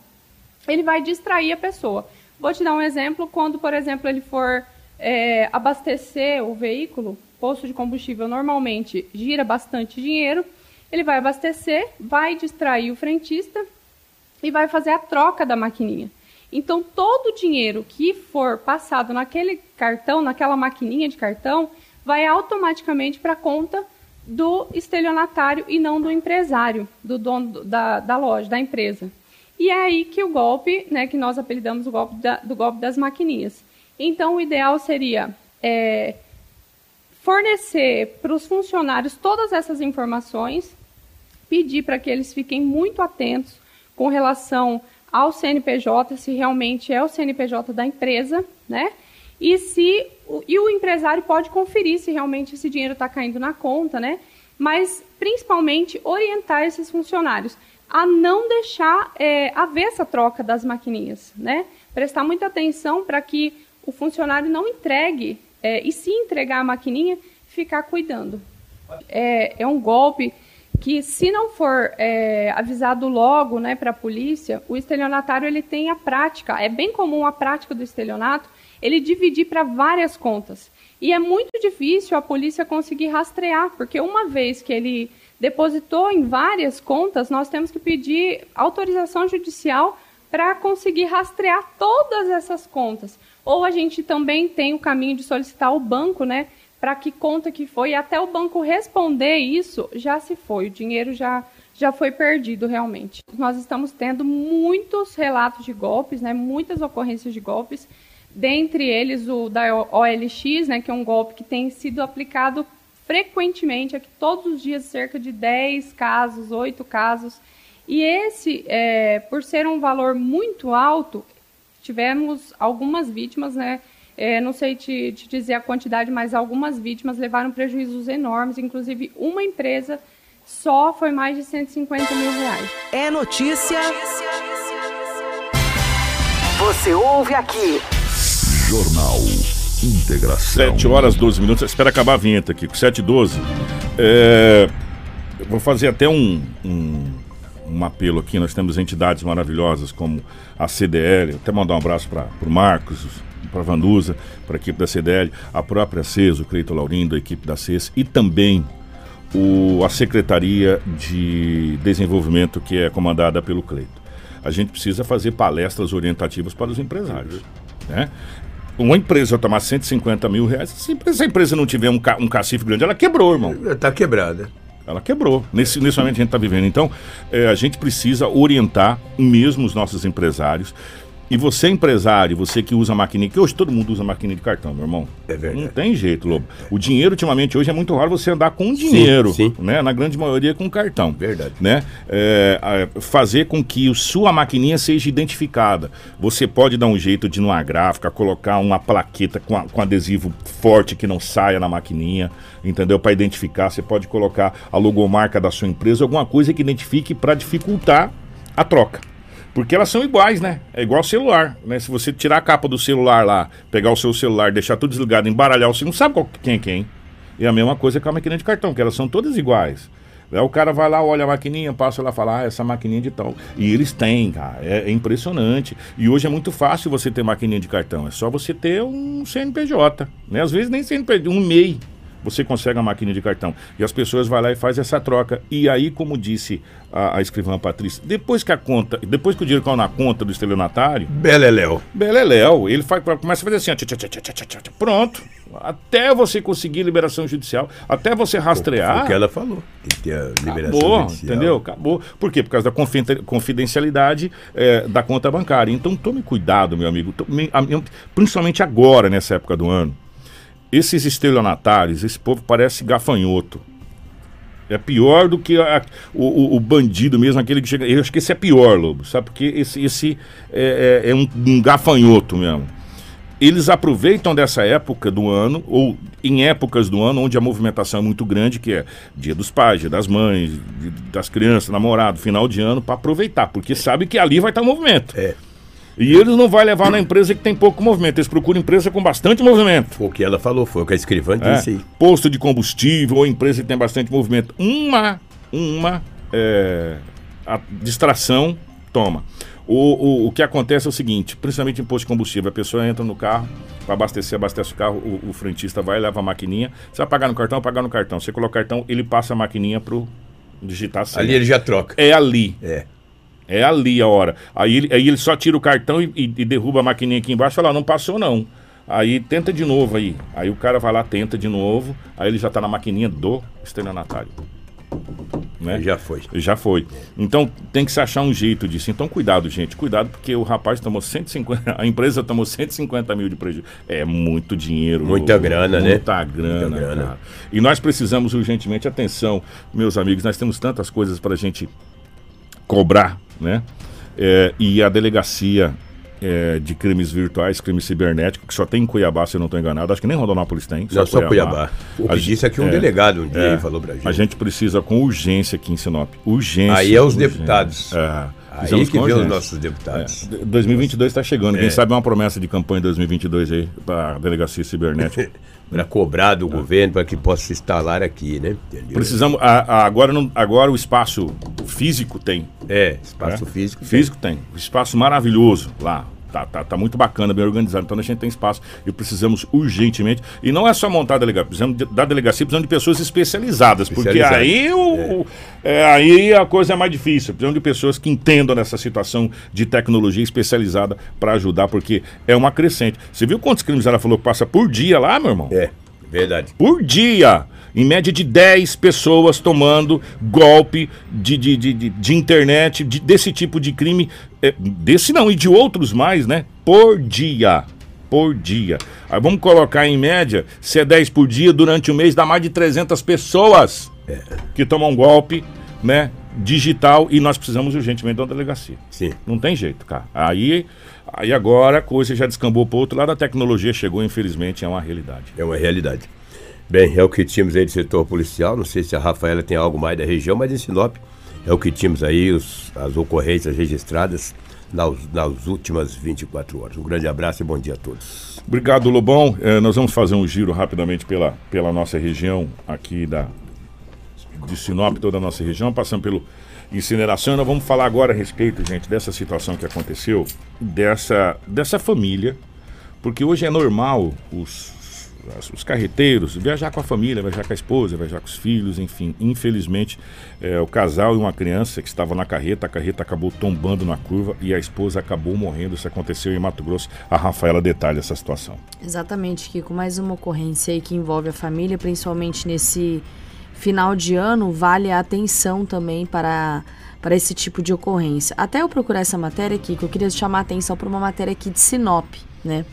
ele vai distrair a pessoa. Vou te dar um exemplo, quando, por exemplo, ele for é, abastecer o veículo, posto de combustível normalmente gira bastante dinheiro, ele vai abastecer, vai distrair o frentista e vai fazer a troca da maquininha. Então, todo o dinheiro que for passado naquele cartão, naquela maquininha de cartão, vai automaticamente para a conta do estelionatário e não do empresário, do dono do- da, da loja, da empresa. E é aí que o golpe, né, que nós apelidamos o golpe da- do golpe das maquininhas. Então, o ideal seria é, fornecer para os funcionários todas essas informações, pedir para que eles fiquem muito atentos com relação ao CNPJ, se realmente é o CNPJ da empresa, né? E se e o empresário pode conferir se realmente esse dinheiro está caindo na conta, né? Mas principalmente orientar esses funcionários a não deixar é, haver essa troca das maquininhas, né? Prestar muita atenção para que o funcionário não entregue é, e se entregar a maquininha, ficar cuidando. É, é um golpe que se não for é, avisado logo né, para a polícia, o estelionatário ele tem a prática, é bem comum a prática do estelionato, ele dividir para várias contas. E é muito difícil a polícia conseguir rastrear, porque uma vez que ele depositou em várias contas, nós temos que pedir autorização judicial para conseguir rastrear todas essas contas. Ou a gente também tem o caminho de solicitar ao banco, né, para que conta que foi, e até o banco responder isso, já se foi, o dinheiro já, já foi perdido realmente. Nós estamos tendo muitos relatos de golpes, né, muitas ocorrências de golpes, dentre eles o da OLX, né, que é um golpe que tem sido aplicado frequentemente, aqui todos os dias cerca de 10 casos, 8 casos, e esse, é, por ser um valor muito alto, tivemos algumas vítimas, né? É, não sei te, te dizer a quantidade, mas algumas vítimas levaram prejuízos enormes. Inclusive, uma empresa só foi mais de 150 mil reais. É notícia. Você ouve aqui. Jornal Integração. 7 horas 12 minutos. Espera acabar a vinheta aqui, com 7 e 12. É, eu vou fazer até um, um, um apelo aqui. Nós temos entidades maravilhosas como a CDL. Até mandar um abraço para o Marcos, para a Vanduza, para a equipe da CDL, a própria CES, o Cleito Laurindo, a equipe da CES e também o, a Secretaria de Desenvolvimento, que é comandada pelo Cleito. A gente precisa fazer palestras orientativas para os empresários. Né? Uma empresa tomar 150 mil reais, se essa empresa não tiver um, ca, um cacife grande, ela quebrou, irmão. Está quebrada. Ela quebrou. Nesse, nesse momento a gente está vivendo. Então, é, a gente precisa orientar mesmo os nossos empresários. E você, empresário, você que usa maquininha, que hoje todo mundo usa maquininha de cartão, meu irmão. É verdade. Não tem jeito, Lobo. O dinheiro, ultimamente, hoje é muito raro você andar com dinheiro. sim. Né? Na grande maioria com cartão. Verdade. Né? É, fazer com que o sua maquininha seja identificada. Você pode dar um jeito de, numa gráfica, colocar uma plaqueta com, a- com adesivo forte que não saia na maquininha, entendeu? Para identificar. Você pode colocar a logomarca da sua empresa, alguma coisa que identifique para dificultar a troca. Porque elas são iguais, né? É igual celular, né? Se você tirar a capa do celular lá, pegar o seu celular, deixar tudo desligado, embaralhar, você não sabe qual, quem é quem. E a mesma coisa com a maquininha de cartão, que elas são todas iguais. Aí o cara vai lá, olha a maquininha, passa lá e fala, ah, essa maquininha de tal. E eles têm, cara. É, é impressionante. E hoje é muito fácil você ter maquininha de cartão. É só você ter um CNPJ. Né? Às vezes nem CNPJ, um MEI você consegue a máquina de cartão. E as pessoas vão lá e fazem essa troca. E aí, como disse a, a escrivã Patrícia, depois que a conta, depois que o dinheiro caiu na conta do estelionatário. Beleléu. Beleléu. Ele faz, começa a fazer assim, ó, tch, tch, tch, pronto. Até você conseguir liberação judicial, até você rastrear. Foi o que ela falou. Que tem a liberação acabou, judicial. Entendeu? Acabou. Por quê? Por causa da confidencialidade é, da conta bancária. Então tome cuidado, meu amigo. Tome, principalmente agora, nessa época do ano esses estelionatários, esse povo parece gafanhoto. É pior do que a, o, o, bandido mesmo, aquele que chega. Eu acho que esse é pior, Lobo, sabe? Porque esse, esse é, é, é um, um, gafanhoto mesmo. Eles aproveitam dessa época do ano, ou em épocas do ano, onde a movimentação é muito grande, que é dia dos pais, dia das mães, das crianças, namorado, final de ano, para aproveitar, porque sabe que ali vai estar movimento. É. E eles não vai levar na empresa que tem pouco movimento, eles procuram empresa com bastante movimento. O que ela falou, foi o que a escrivã é, disse aí. Posto de combustível ou empresa que tem bastante movimento. Uma, uma é, distração, toma. O, o, o, que acontece é o seguinte, principalmente em posto de combustível, a pessoa entra no carro para abastecer, abastece o carro, o, o, frentista vai, leva a maquininha, você vai pagar no cartão, pagar no cartão. Você coloca o cartão, ele passa a maquininha pro digitar a senha. Ali ele já troca. É ali. É. É ali a hora. Aí ele, aí ele só tira o cartão e, e, e derruba a maquininha aqui embaixo e fala, não passou não. Aí tenta de novo aí. Aí o cara vai lá, tenta de novo. Aí ele já tá na maquininha do estelionatário. Né? Já foi. Já foi. Então tem que se achar um jeito disso. Então cuidado, gente. Cuidado, porque o rapaz tomou 150. A empresa tomou 150 mil de prejuízo. É muito dinheiro. Muita grana, muita né? Muita grana, grana. Cara. E nós precisamos urgentemente, atenção, meus amigos, nós temos tantas coisas para a gente cobrar né? É, e a delegacia é, de crimes virtuais, crimes cibernéticos, que só tem em Cuiabá, se eu não estou enganado. Acho que nem Rondonópolis tem. Só, não, só Cuiabá. O que disse aqui um é, delegado um dia é, falou pra gente. A gente precisa com urgência aqui em Sinop. Urgência. Aí é os urgência. deputados. É. Aí que vê os nossos deputados. É, 2022 está chegando. Quem é. sabe uma promessa de campanha 2022 aí para a delegacia cibernética. para cobrar do governo para que possa se instalar aqui, né? Entendeu? Precisamos. A, a, agora, não, agora o espaço físico tem. É, espaço é? físico. Físico tem. tem. Espaço maravilhoso lá. Tá, tá, tá muito bacana, bem organizado. Então a gente tem espaço e precisamos urgentemente. E não é só montar a delegacia, precisamos de, da delegacia, precisamos de pessoas especializadas. Porque aí, o, é. É, aí a coisa é mais difícil. Precisamos de pessoas que entendam nessa situação de tecnologia especializada para ajudar, porque é uma crescente. Você viu quantos crimes ela falou que passa por dia lá, meu irmão? É, verdade. Por dia em média de 10 pessoas tomando golpe de, de, de, de, de internet, de, desse tipo de crime, é, desse não, e de outros mais, né? Por dia. Por dia. Aí vamos colocar em média, se é 10 por dia, durante o mês dá mais de 300 pessoas é. que tomam golpe, né? Digital e nós precisamos urgentemente de uma delegacia. Sim. Não tem jeito, cara. Aí, aí agora a coisa já descambou para outro lado, a tecnologia chegou, infelizmente, é uma realidade. É uma realidade. Bem, é o que tínhamos aí do setor policial. Não sei se a Rafaela tem algo mais da região, mas em Sinop é o que tínhamos aí, os, as ocorrências registradas nas, nas, últimas 24 horas. Um grande abraço e bom dia a todos. Obrigado, Lobão. É, nós vamos fazer um giro rapidamente pela, pela nossa região aqui da, de Sinop, toda a nossa região, passando pelo incineração. Nós vamos falar agora a respeito, gente, dessa situação que aconteceu, dessa, dessa família, porque hoje é normal os os carreteiros, viajar com a família, viajar com a esposa, viajar com os filhos, enfim. Infelizmente, é, o casal e uma criança que estavam na carreta, a carreta acabou tombando na curva e a esposa acabou morrendo. Isso aconteceu em Mato Grosso. A Rafaela detalha essa situação. Exatamente, Kiko. Mais uma ocorrência aí que envolve a família, principalmente nesse final de ano, vale a atenção também para para esse tipo de ocorrência. Até eu procurar essa matéria aqui, que eu queria chamar a atenção para uma matéria aqui de Sinop, né?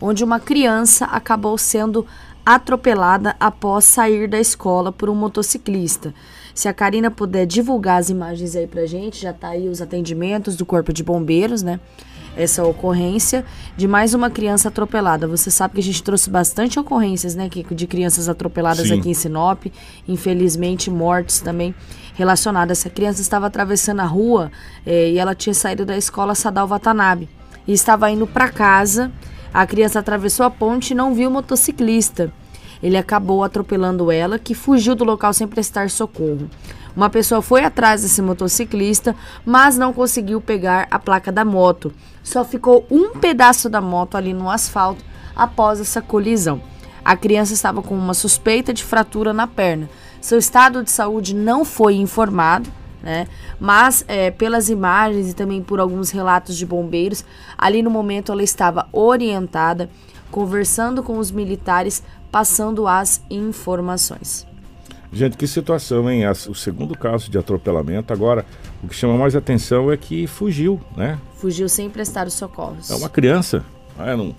Onde uma criança acabou sendo atropelada após sair da escola por um motociclista. Se a Karina puder divulgar as imagens aí pra gente, já tá aí os atendimentos do Corpo de Bombeiros, né? essa ocorrência de mais uma criança atropelada. Você sabe que a gente trouxe bastante ocorrências, né, Kiko, de crianças atropeladas Sim. aqui em Sinop, infelizmente mortes também relacionadas. Essa criança estava atravessando a rua eh, e ela tinha saído da escola Sadal Watanabe e estava indo para casa. A criança atravessou a ponte e não viu o motociclista. Ele acabou atropelando ela, que fugiu do local sem prestar socorro. Uma pessoa foi atrás desse motociclista, mas não conseguiu pegar a placa da moto. Só ficou um pedaço da moto ali no asfalto após essa colisão. A criança estava com uma suspeita de fratura na perna. Seu estado de saúde não foi informado, né? Mas é, pelas imagens e também por alguns relatos de bombeiros, ali no momento ela estava orientada, conversando com os militares, passando as informações. Gente, que situação, hein? O segundo caso de atropelamento. Agora, o que chama mais atenção é que fugiu, né? Fugiu sem prestar os socorros. É uma criança. né? Não,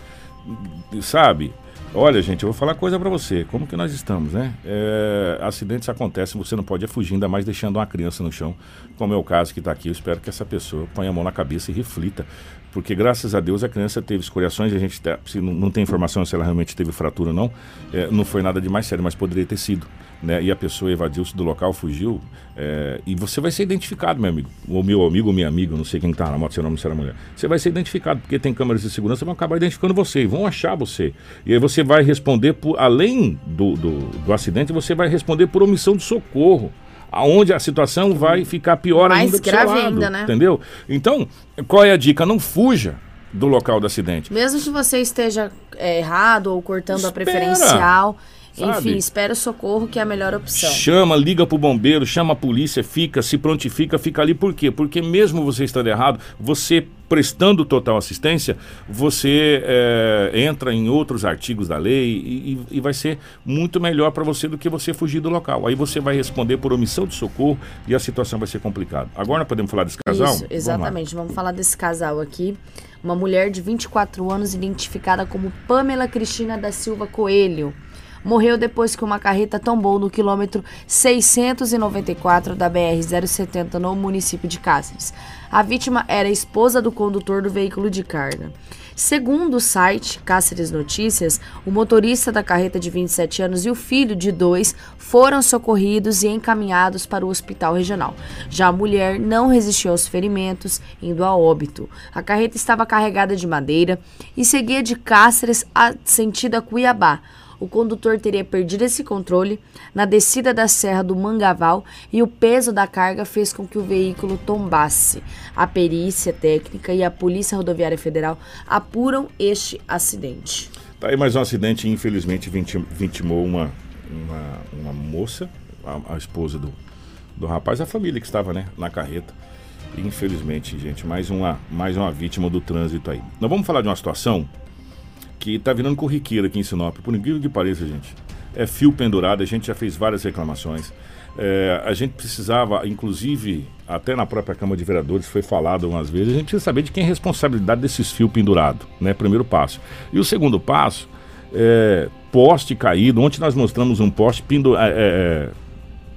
sabe? Olha, gente, eu vou falar coisa pra você. Como que nós estamos, né? É, acidentes acontecem, você não pode ir fugir, ainda mais deixando uma criança no chão, como é o caso que tá aqui. Eu espero que essa pessoa ponha a mão na cabeça e reflita. Porque graças a Deus a criança teve escoriações, a gente tá- se não, não tem informação se ela realmente teve fratura ou não. É, não foi nada de mais sério, mas poderia ter sido. Né? E a pessoa evadiu-se do local, fugiu. é, e você vai ser identificado, meu amigo. Ou meu amigo ou minha amiga, não sei quem tá na moto, se é homem ou se é mulher. Você vai ser identificado, porque tem câmeras de segurança, vão acabar identificando você, e vão achar você. E aí você vai responder por, além do, do, do acidente, você vai responder por omissão de socorro. Aonde a situação vai ficar pior Mais ainda seu grave lado, ainda, né? Entendeu? Então, qual é a dica? Não fuja do local do acidente. Mesmo que você esteja é, errado ou cortando a Espera, preferencial, sabe? enfim, espera o socorro que é a melhor opção. Chama, liga pro bombeiro, chama a polícia, fica, se prontifica, fica ali. Por quê? Porque mesmo você estando errado, você prestando total assistência, você é, entra em outros artigos da lei e, e- e vai ser muito melhor para você do que você fugir do local. Aí você vai responder por omissão de socorro e a situação vai ser complicada. Agora nós podemos falar desse casal? Isso, Vamos exatamente. Vamos, falar desse casal aqui. Uma mulher de 24 anos, identificada como Pamela Cristina da Silva Coelho. Morreu depois que uma carreta tombou no quilômetro 694 da BR-070 no município de Cáceres. A vítima era a esposa do condutor do veículo de carga. Segundo o site Cáceres Notícias, o motorista da carreta de 27 anos e o filho de dois foram socorridos e encaminhados para o hospital regional. Já a mulher não resistiu aos ferimentos, indo a óbito. A carreta estava carregada de madeira e seguia de Cáceres a sentido a Cuiabá. O condutor teria perdido esse controle na descida da Serra do Mangaval e o peso da carga fez com que o veículo tombasse. A perícia técnica e a Polícia Rodoviária Federal apuram este acidente. Tá aí mais um acidente, infelizmente vitim- vitimou uma, uma, uma moça, a, a esposa do, do rapaz, a família que estava né, na carreta. Infelizmente, gente, mais uma, mais uma vítima do trânsito aí. Nós vamos falar de uma situação que tá virando corriqueira aqui em Sinop, por incrível que pareça, gente. É fio pendurado, a gente já fez várias reclamações. É, a gente precisava, inclusive, até na própria Câmara de Vereadores foi falado umas vezes, a gente precisa saber de quem é a responsabilidade desses fios pendurados, né? Primeiro passo. E o segundo passo, é, poste caído. Ontem nós mostramos um poste pendu- é, é,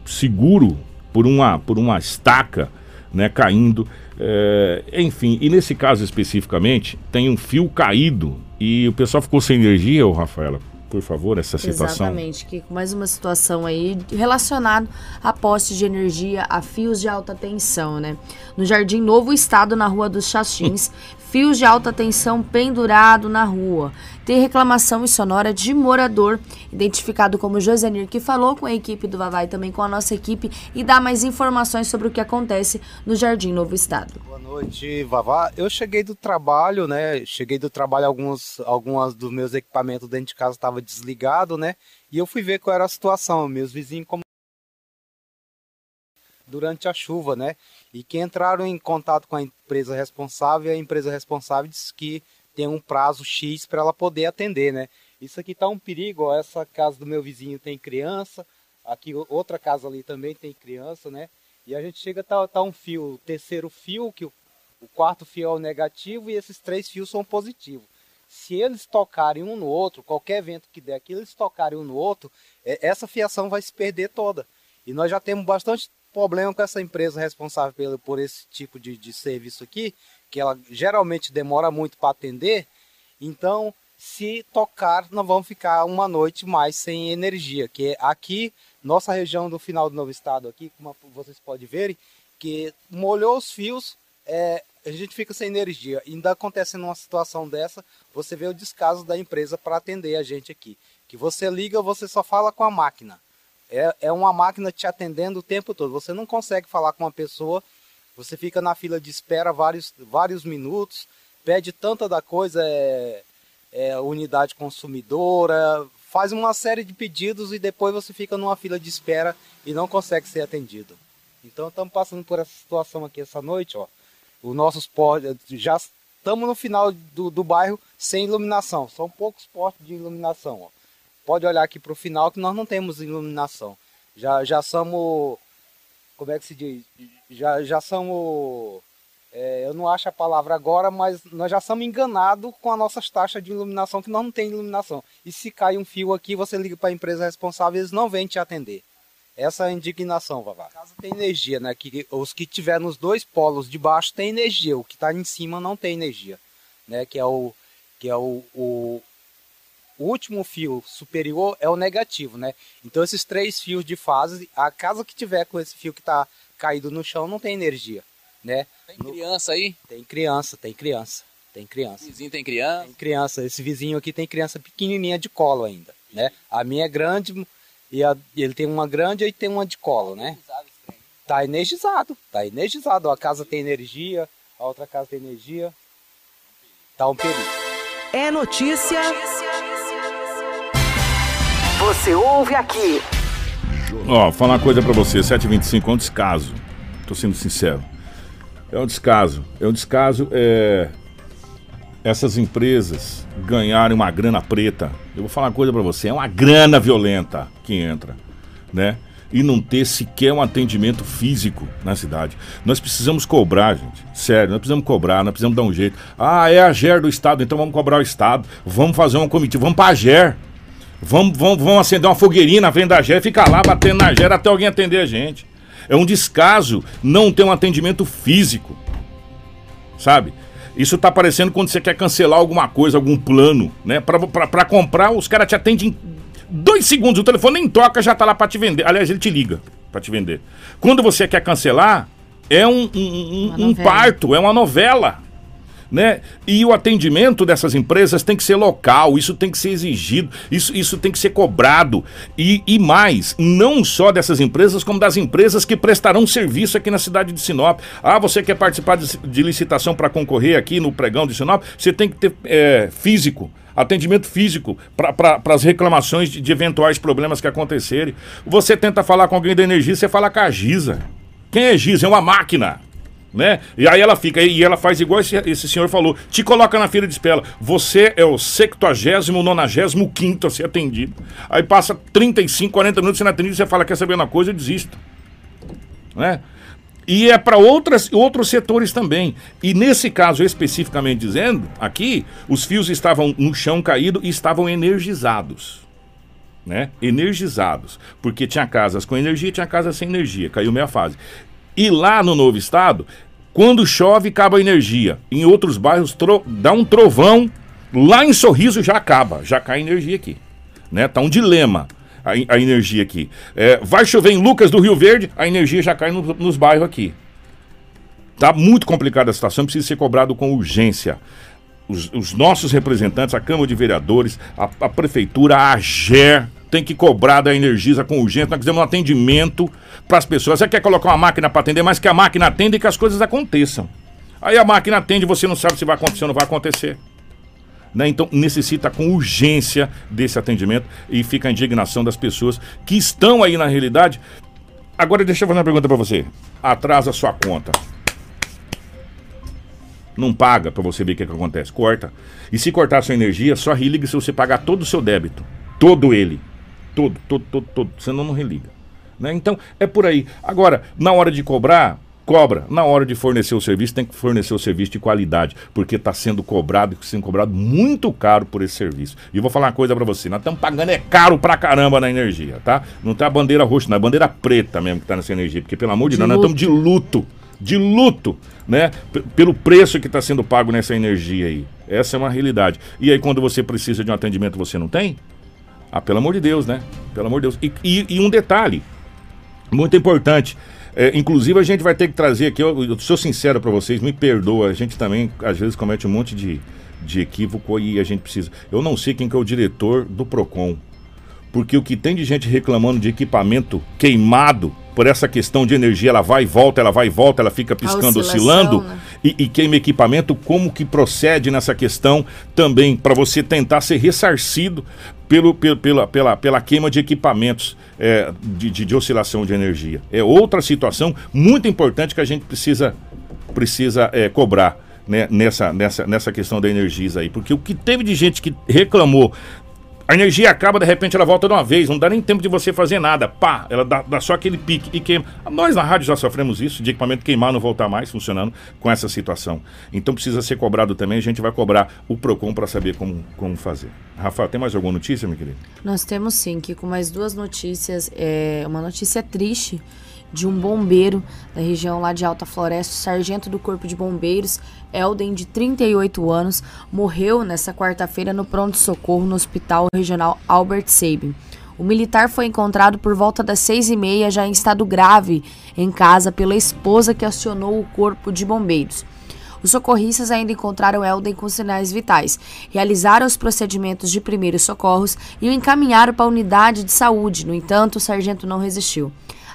seguro por uma, por uma estaca né, caindo. É, enfim, e nesse caso especificamente, tem um fio caído e o pessoal ficou sem energia, ô Rafaela, por favor, essa situação. Exatamente, Kiko. Mais uma situação aí relacionada a postes de energia, a fios de alta tensão, né? No Jardim Novo Estado, na Rua dos Xaxins, fios de alta tensão pendurado na rua. Reclamação sonora de morador, identificado como Josenir, que falou com a equipe do Vavai, também com a nossa equipe, e dá mais informações sobre o que acontece no Jardim Novo Estado. Boa noite, Vavá. Eu cheguei do trabalho, né? Cheguei do trabalho, alguns, algumas dos meus equipamentos dentro de casa estavam desligados, né? E eu fui ver qual era a situação. Meus vizinhos como durante a chuva, né? E que entraram em contato com a empresa responsável, e a empresa responsável disse que tem um prazo X para ela poder atender, né? Isso aqui tá um perigo, ó. Essa casa do meu vizinho tem criança, aqui outra casa ali também tem criança, né? E a gente chega tá, tá um fio, o terceiro fio, que o, o quarto fio é o negativo e esses três fios são positivos. Se eles tocarem um no outro, qualquer vento que der aqui, eles tocarem um no outro, é- essa fiação vai se perder toda. E nós já temos bastante problema com essa empresa responsável pelo, por esse tipo de, de serviço aqui, que ela geralmente demora muito para atender, então se tocar, nós vamos ficar uma noite mais sem energia, que aqui, nossa região do final do novo estado aqui, como vocês podem ver, que molhou os fios, é, a gente fica sem energia. Ainda acontecendo uma situação dessa, você vê o descaso da empresa para atender a gente aqui. Que você liga, você só fala com a máquina. É, é uma máquina te atendendo o tempo todo. Você não consegue falar com uma pessoa, você fica na fila de espera vários, vários minutos, pede tanta da coisa, é, é, unidade consumidora, faz uma série de pedidos e depois você fica numa fila de espera e não consegue ser atendido. Então estamos passando por essa situação aqui essa noite, ó. Os nossos postes, já estamos no final do, do bairro sem iluminação. São poucos postes de iluminação, ó. Pode olhar aqui para o final que nós não temos iluminação. Já, já somos, como é que se diz? Já, já somos é, eu não acho a palavra agora, mas nós já somos enganados com as nossas taxas de iluminação, que nós não temos iluminação. E se cai um fio aqui, você liga para a empresa responsável, eles não vêm te atender. Essa é a indignação, Vavá. A casa tem energia, né? Que os que tiver nos dois polos de baixo tem energia, o que está em cima não tem energia, né? Que é o que é o, o, o último fio superior é o negativo, né? Então esses três fios de fase, a casa que tiver com esse fio que está caído no chão não tem energia né? Tem criança aí? Tem criança, tem criança, tem criança. O vizinho tem criança? Tem criança. Esse vizinho aqui tem criança pequenininha de colo ainda, né? A minha é grande e a, ele tem uma grande e tem uma de colo, né? Tá energizado, tá energizado. A casa tem energia, a outra casa tem energia. Tá um perigo. É notícia. Você ouve aqui. Ó, falar uma coisa pra você, 725 é um descaso. Tô sendo sincero. É um descaso. É um descaso é, essas empresas ganharem uma grana preta. Eu vou falar uma coisa para você, é uma grana violenta que entra, né? E não ter sequer um atendimento físico na cidade. Nós precisamos cobrar, gente. Sério, nós precisamos cobrar, nós precisamos dar um jeito. Ah, é a GER do Estado, então vamos cobrar o Estado. Vamos fazer um comitiva, vamos pra GER. Vamos, vamos, vamos acender uma fogueirinha na frente da GER, ficar lá batendo na GER até alguém atender a gente. É um descaso não ter um atendimento físico. Sabe? Isso tá aparecendo quando você quer cancelar alguma coisa, algum plano, né? Pra, pra, pra comprar, os caras te atendem em dois segundos. O telefone nem toca, já tá lá pra te vender. Aliás, ele te liga pra te vender. Quando você quer cancelar, é um, um, um, um parto, é uma novela né? E o atendimento dessas empresas tem que ser local, isso tem que ser exigido, isso, isso tem que ser cobrado. E, e mais, não só dessas empresas, como das empresas que prestarão serviço aqui na cidade de Sinop. Ah, você quer participar de, de licitação para concorrer aqui no pregão de Sinop? Você tem que ter é, físico atendimento físico para as reclamações de, de, eventuais problemas que acontecerem. Você tenta falar com alguém da energia, você fala com a Giza. Quem é Giza? É uma máquina né? E aí ela fica, e ela faz igual esse, esse senhor falou, te coloca na fila de espera. Você é o 70 95 a ser atendido. Aí passa 35, 40 minutos sendo atendido, você fala, quer saber uma coisa, eu desisto. Né? E é para outros setores também. E nesse caso, especificamente dizendo, aqui, os fios estavam no chão caído e estavam energizados. Né? Energizados. Porque tinha casas com energia tinha casas sem energia. Caiu meia fase. E lá no novo estado, quando chove, acaba a energia. Em outros bairros, dá um trovão. Lá em Sorriso já acaba, já cai energia aqui. Né? Tá um dilema a, a energia aqui. É, vai chover em Lucas do Rio Verde, a energia já cai no, nos bairros aqui. Tá muito complicada a situação, precisa ser cobrado com urgência. Os, os nossos representantes, a Câmara de Vereadores, a, a Prefeitura, a AGER, tem que cobrar da Energisa com urgência. Nós queremos um atendimento para as pessoas. Você quer colocar uma máquina para atender, mas que a máquina atenda e que as coisas aconteçam. Aí a máquina atende, você não sabe se vai acontecer ou não vai acontecer. Né? Então necessita com urgência desse atendimento e fica a indignação das pessoas que estão aí na realidade. Agora deixa eu fazer uma pergunta para você. Atrasa sua conta. Não paga para você ver o que, que acontece. Corta. E se cortar sua energia, só religue se você pagar todo o seu débito. Todo ele. Todo, todo, todo, todo. Senão não religa. Né? Então, é por aí. Agora, na hora de cobrar, cobra. Na hora de fornecer o serviço, tem que fornecer o serviço de qualidade, porque está sendo cobrado, sendo cobrado muito caro por esse serviço. E eu vou falar uma coisa para você, nós estamos pagando é caro pra caramba na energia, tá? Não tá a bandeira roxa, não é a bandeira preta mesmo que tá nessa energia, porque pelo amor de, de Deus, nós estamos de luto de luto, né? P- pelo preço que está sendo pago nessa energia aí. Essa é uma realidade. E aí, quando você precisa de um atendimento, você não tem? Ah, pelo amor de Deus, né? Pelo amor de Deus. E, e- e um detalhe, muito importante. É, inclusive, a gente vai ter que trazer aqui, eu, eu sou sincero para vocês, me perdoa, a gente também, às vezes, comete um monte de, de equívoco e a gente precisa. Eu não sei quem que é o diretor do PROCON, porque o que tem de gente reclamando de equipamento queimado por essa questão de energia, ela vai e volta, ela vai e volta, ela fica piscando, oscilando, né? e, e queima equipamento, como que procede nessa questão também para você tentar ser ressarcido pelo, pelo- pela, pela, pela queima de equipamentos é, de, de, de oscilação de energia. É outra situação muito importante que a gente precisa, precisa é, cobrar né, nessa, nessa, nessa questão da energia aí. Porque o que teve de gente que reclamou a energia acaba, de repente ela volta de uma vez, não dá nem tempo de você fazer nada. Pá, ela dá, dá só aquele pique e queima. Nós na rádio já sofremos isso, de equipamento queimar, não voltar mais funcionando com essa situação. Então precisa ser cobrado também, a gente vai cobrar o PROCON para saber como, como fazer. Rafael, tem mais alguma notícia, meu querido? Nós temos sim, com mais duas notícias. É, uma notícia triste de um bombeiro da região lá de Alta Floresta, sargento do Corpo de Bombeiros, Elden, de 38 anos, morreu nessa quarta-feira no pronto-socorro no Hospital Regional Albert Sabin. O militar foi encontrado por volta das seis e meia, já em estado grave, em casa, pela esposa que acionou o Corpo de Bombeiros. Os socorristas ainda encontraram Elden com sinais vitais, realizaram os procedimentos de primeiros socorros e o encaminharam para a unidade de saúde. No entanto, o sargento não resistiu.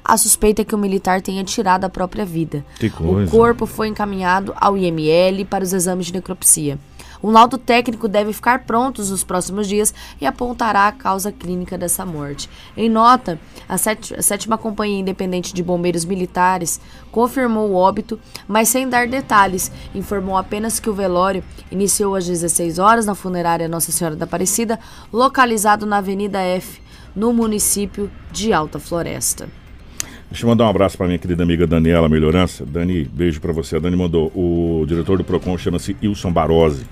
A suspeita é que o militar tenha tirado a própria vida. Que coisa. O corpo foi encaminhado ao IML para os exames de necropsia. Um laudo técnico deve ficar pronto nos próximos dias e apontará a causa clínica dessa morte. Em nota, a, a sétima Companhia Independente de Bombeiros Militares confirmou o óbito, mas sem dar detalhes. Informou apenas que o velório iniciou às 16 horas na funerária Nossa Senhora da Aparecida, localizado na Avenida F, no município de Alta Floresta. Deixa eu mandar um abraço para minha querida amiga Daniela Melhorança. Dani, beijo para você. A Dani mandou. O diretor do PROCON chama-se Wilson Barose.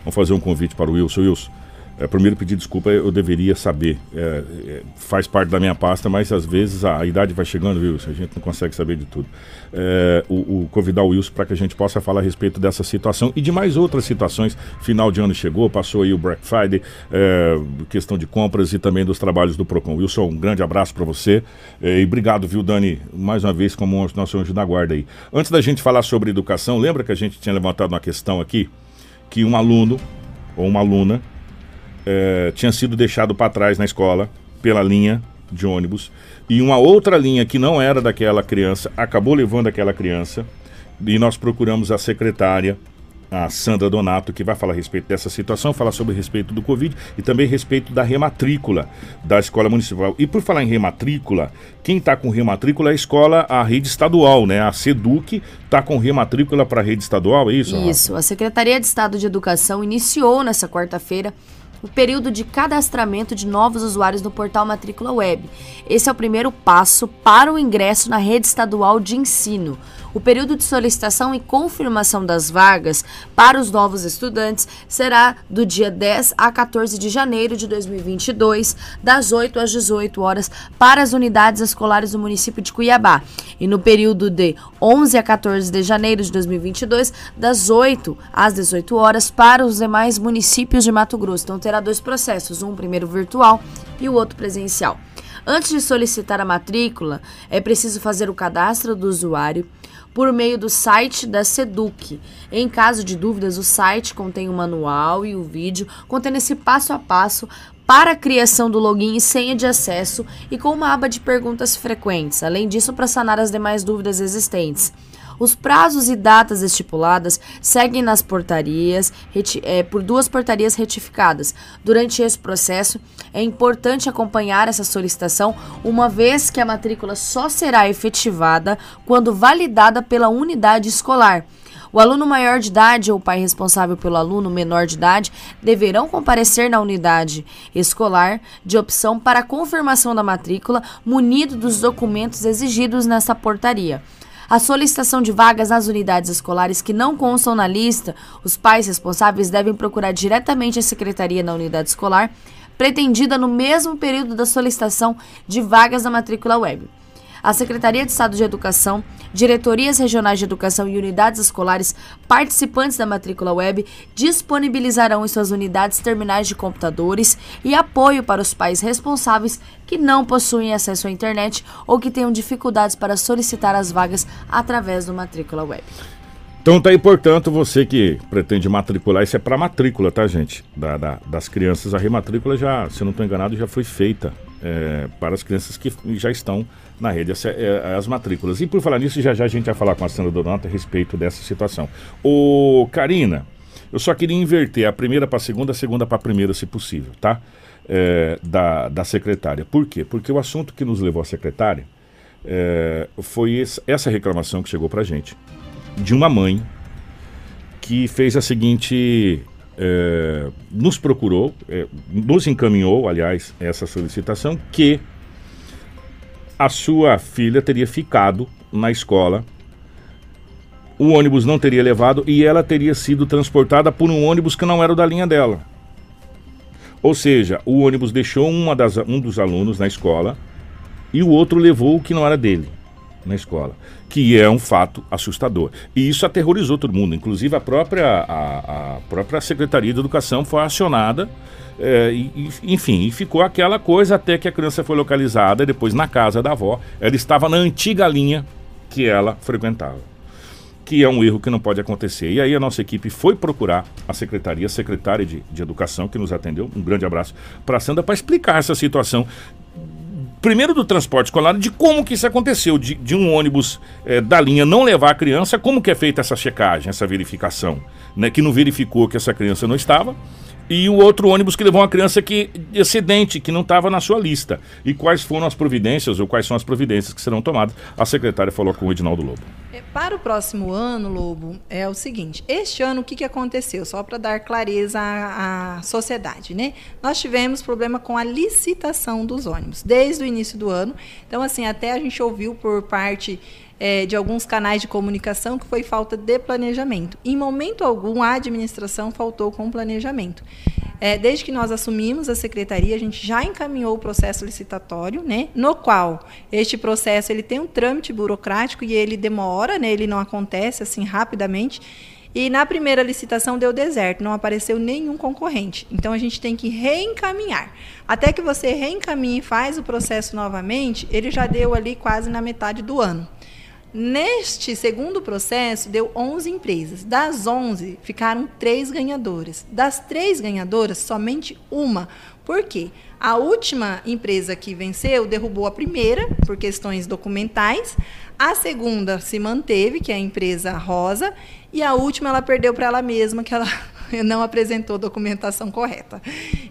Vamos fazer um convite para o Wilson. Wilson, é, primeiro pedir desculpa, eu deveria saber. É, é, faz parte da minha pasta, mas às vezes a, a idade vai chegando, Wilson. A gente não consegue saber de tudo. É, o, o convidar o Wilson para que a gente possa falar a respeito dessa situação e de mais outras situações. Final de ano chegou, passou aí o Black Friday, é, questão de compras e também dos trabalhos do PROCON. Wilson, um grande abraço para você. É, e obrigado, viu, Dani, mais uma vez como nosso anjo da guarda aí. Antes da gente falar sobre educação, lembra que a gente tinha levantado uma questão aqui? Que um aluno ou uma aluna eh, tinha sido deixado para trás na escola pela linha de ônibus e uma outra linha que não era daquela criança acabou levando aquela criança e nós procuramos a secretária a Sandra Donato, que vai falar a respeito dessa situação, falar sobre respeito do Covid e também respeito da rematrícula da escola municipal. E por falar em rematrícula, quem está com rematrícula é a escola, a rede estadual, né? A SEDUC está com rematrícula para a rede estadual, é isso? Rafa? Isso. A Secretaria de Estado de Educação iniciou nessa quarta-feira o período de cadastramento de novos usuários no portal Matrícula Web. Esse é o primeiro passo para o ingresso na rede estadual de ensino. O período de solicitação e confirmação das vagas para os novos estudantes será do dia 10 a 14 de janeiro de 2022, das 8 às 18 horas, para as unidades escolares do município de Cuiabá. E no período de 11 a 14 de janeiro de 2022, das 8 às 18 horas, para os demais municípios de Mato Grosso. Então terá dois processos, um primeiro virtual e o outro presencial. Antes de solicitar a matrícula, é preciso fazer o cadastro do usuário por meio do site da Seduc. Em caso de dúvidas, o site contém o manual e o vídeo contendo esse passo a passo para a criação do login e senha de acesso e com uma aba de perguntas frequentes. Além disso, para sanar as demais dúvidas existentes. Os prazos e datas estipuladas seguem nas portarias, eh, por duas portarias retificadas. Durante esse processo, é importante acompanhar essa solicitação, uma vez que a matrícula só será efetivada quando validada pela unidade escolar. O aluno maior de idade ou o pai responsável pelo aluno menor de idade deverão comparecer na unidade escolar de opção para confirmação da matrícula, munido dos documentos exigidos nessa portaria. A solicitação de vagas nas unidades escolares que não constam na lista, os pais responsáveis devem procurar diretamente a secretaria na unidade escolar, pretendida no mesmo período da solicitação de vagas na matrícula web. A Secretaria de Estado de Educação, diretorias regionais de educação e unidades escolares participantes da matrícula web disponibilizarão em suas unidades terminais de computadores e apoio para os pais responsáveis que não possuem acesso à internet ou que tenham dificuldades para solicitar as vagas através do matrícula web. Então tá aí, portanto, você que pretende matricular, isso é para matrícula, tá, gente? Da, da- das crianças, a rematrícula já, se eu não estou enganado, já foi feita é, para as crianças que já estão na rede, essa é, as matrículas. E por falar nisso, já já a gente vai falar com a Sandra Donato a respeito dessa situação. Ô, Karina, eu só queria inverter a primeira para a segunda, a segunda para a primeira, se possível, tá? É, da, da secretária. Por quê? Porque o assunto que nos levou à secretária é, foi esse- essa reclamação que chegou para gente de uma mãe que fez a seguinte. é, nos procurou, é, nos encaminhou, aliás, essa solicitação, que a sua filha teria ficado na escola, o ônibus não teria levado e ela teria sido transportada por um ônibus que não era da linha dela. Ou seja, o ônibus deixou uma das, um dos alunos na escola e o outro levou o que não era dele na escola, que é um fato assustador. E isso aterrorizou todo mundo, inclusive a própria, a, a própria Secretaria de Educação foi acionada, é, e, enfim, e ficou aquela coisa até que a criança foi localizada, depois na casa da avó, ela estava na antiga linha que ela frequentava. Que é um erro que não pode acontecer. E aí a nossa equipe foi procurar a secretaria, a secretária de, de Educação, que nos atendeu, um grande abraço para a Sandra, para explicar essa situação primeiro do transporte escolar, de como que isso aconteceu, de, de um ônibus eh, da linha não levar a criança, como que é feita essa checagem, essa verificação, né, que não verificou que essa criança não estava, e o outro ônibus que levou uma criança que excedente, que não estava na sua lista. E quais foram as providências, ou quais são as providências que serão tomadas? A secretária falou com o Edinaldo Lobo. É, Para o próximo ano, Lobo, é o seguinte: este ano o que, que aconteceu? Só para dar clareza à, à sociedade, né? Nós tivemos problema com a licitação dos ônibus desde o início do ano. Então, assim, até a gente ouviu por parte é, de alguns canais de comunicação que foi falta de planejamento. Em momento algum, a administração faltou com planejamento. É, desde que nós assumimos a secretaria, a gente já encaminhou o processo licitatório, né, no qual este processo ele tem um trâmite burocrático e ele demora, né, ele não acontece assim rapidamente. E na primeira licitação deu deserto, não apareceu nenhum concorrente. Então a gente tem que reencaminhar. Até que você reencaminhe e faz o processo novamente, ele já deu ali quase na metade do ano. Neste segundo processo, deu 11 empresas. Das 11, ficaram três ganhadoras. Das três ganhadoras, somente uma. Por quê? A última empresa que venceu derrubou a primeira, por questões documentais. A segunda se manteve, que é a empresa Rosa. E a última ela perdeu para ela mesma, que ela não apresentou documentação correta.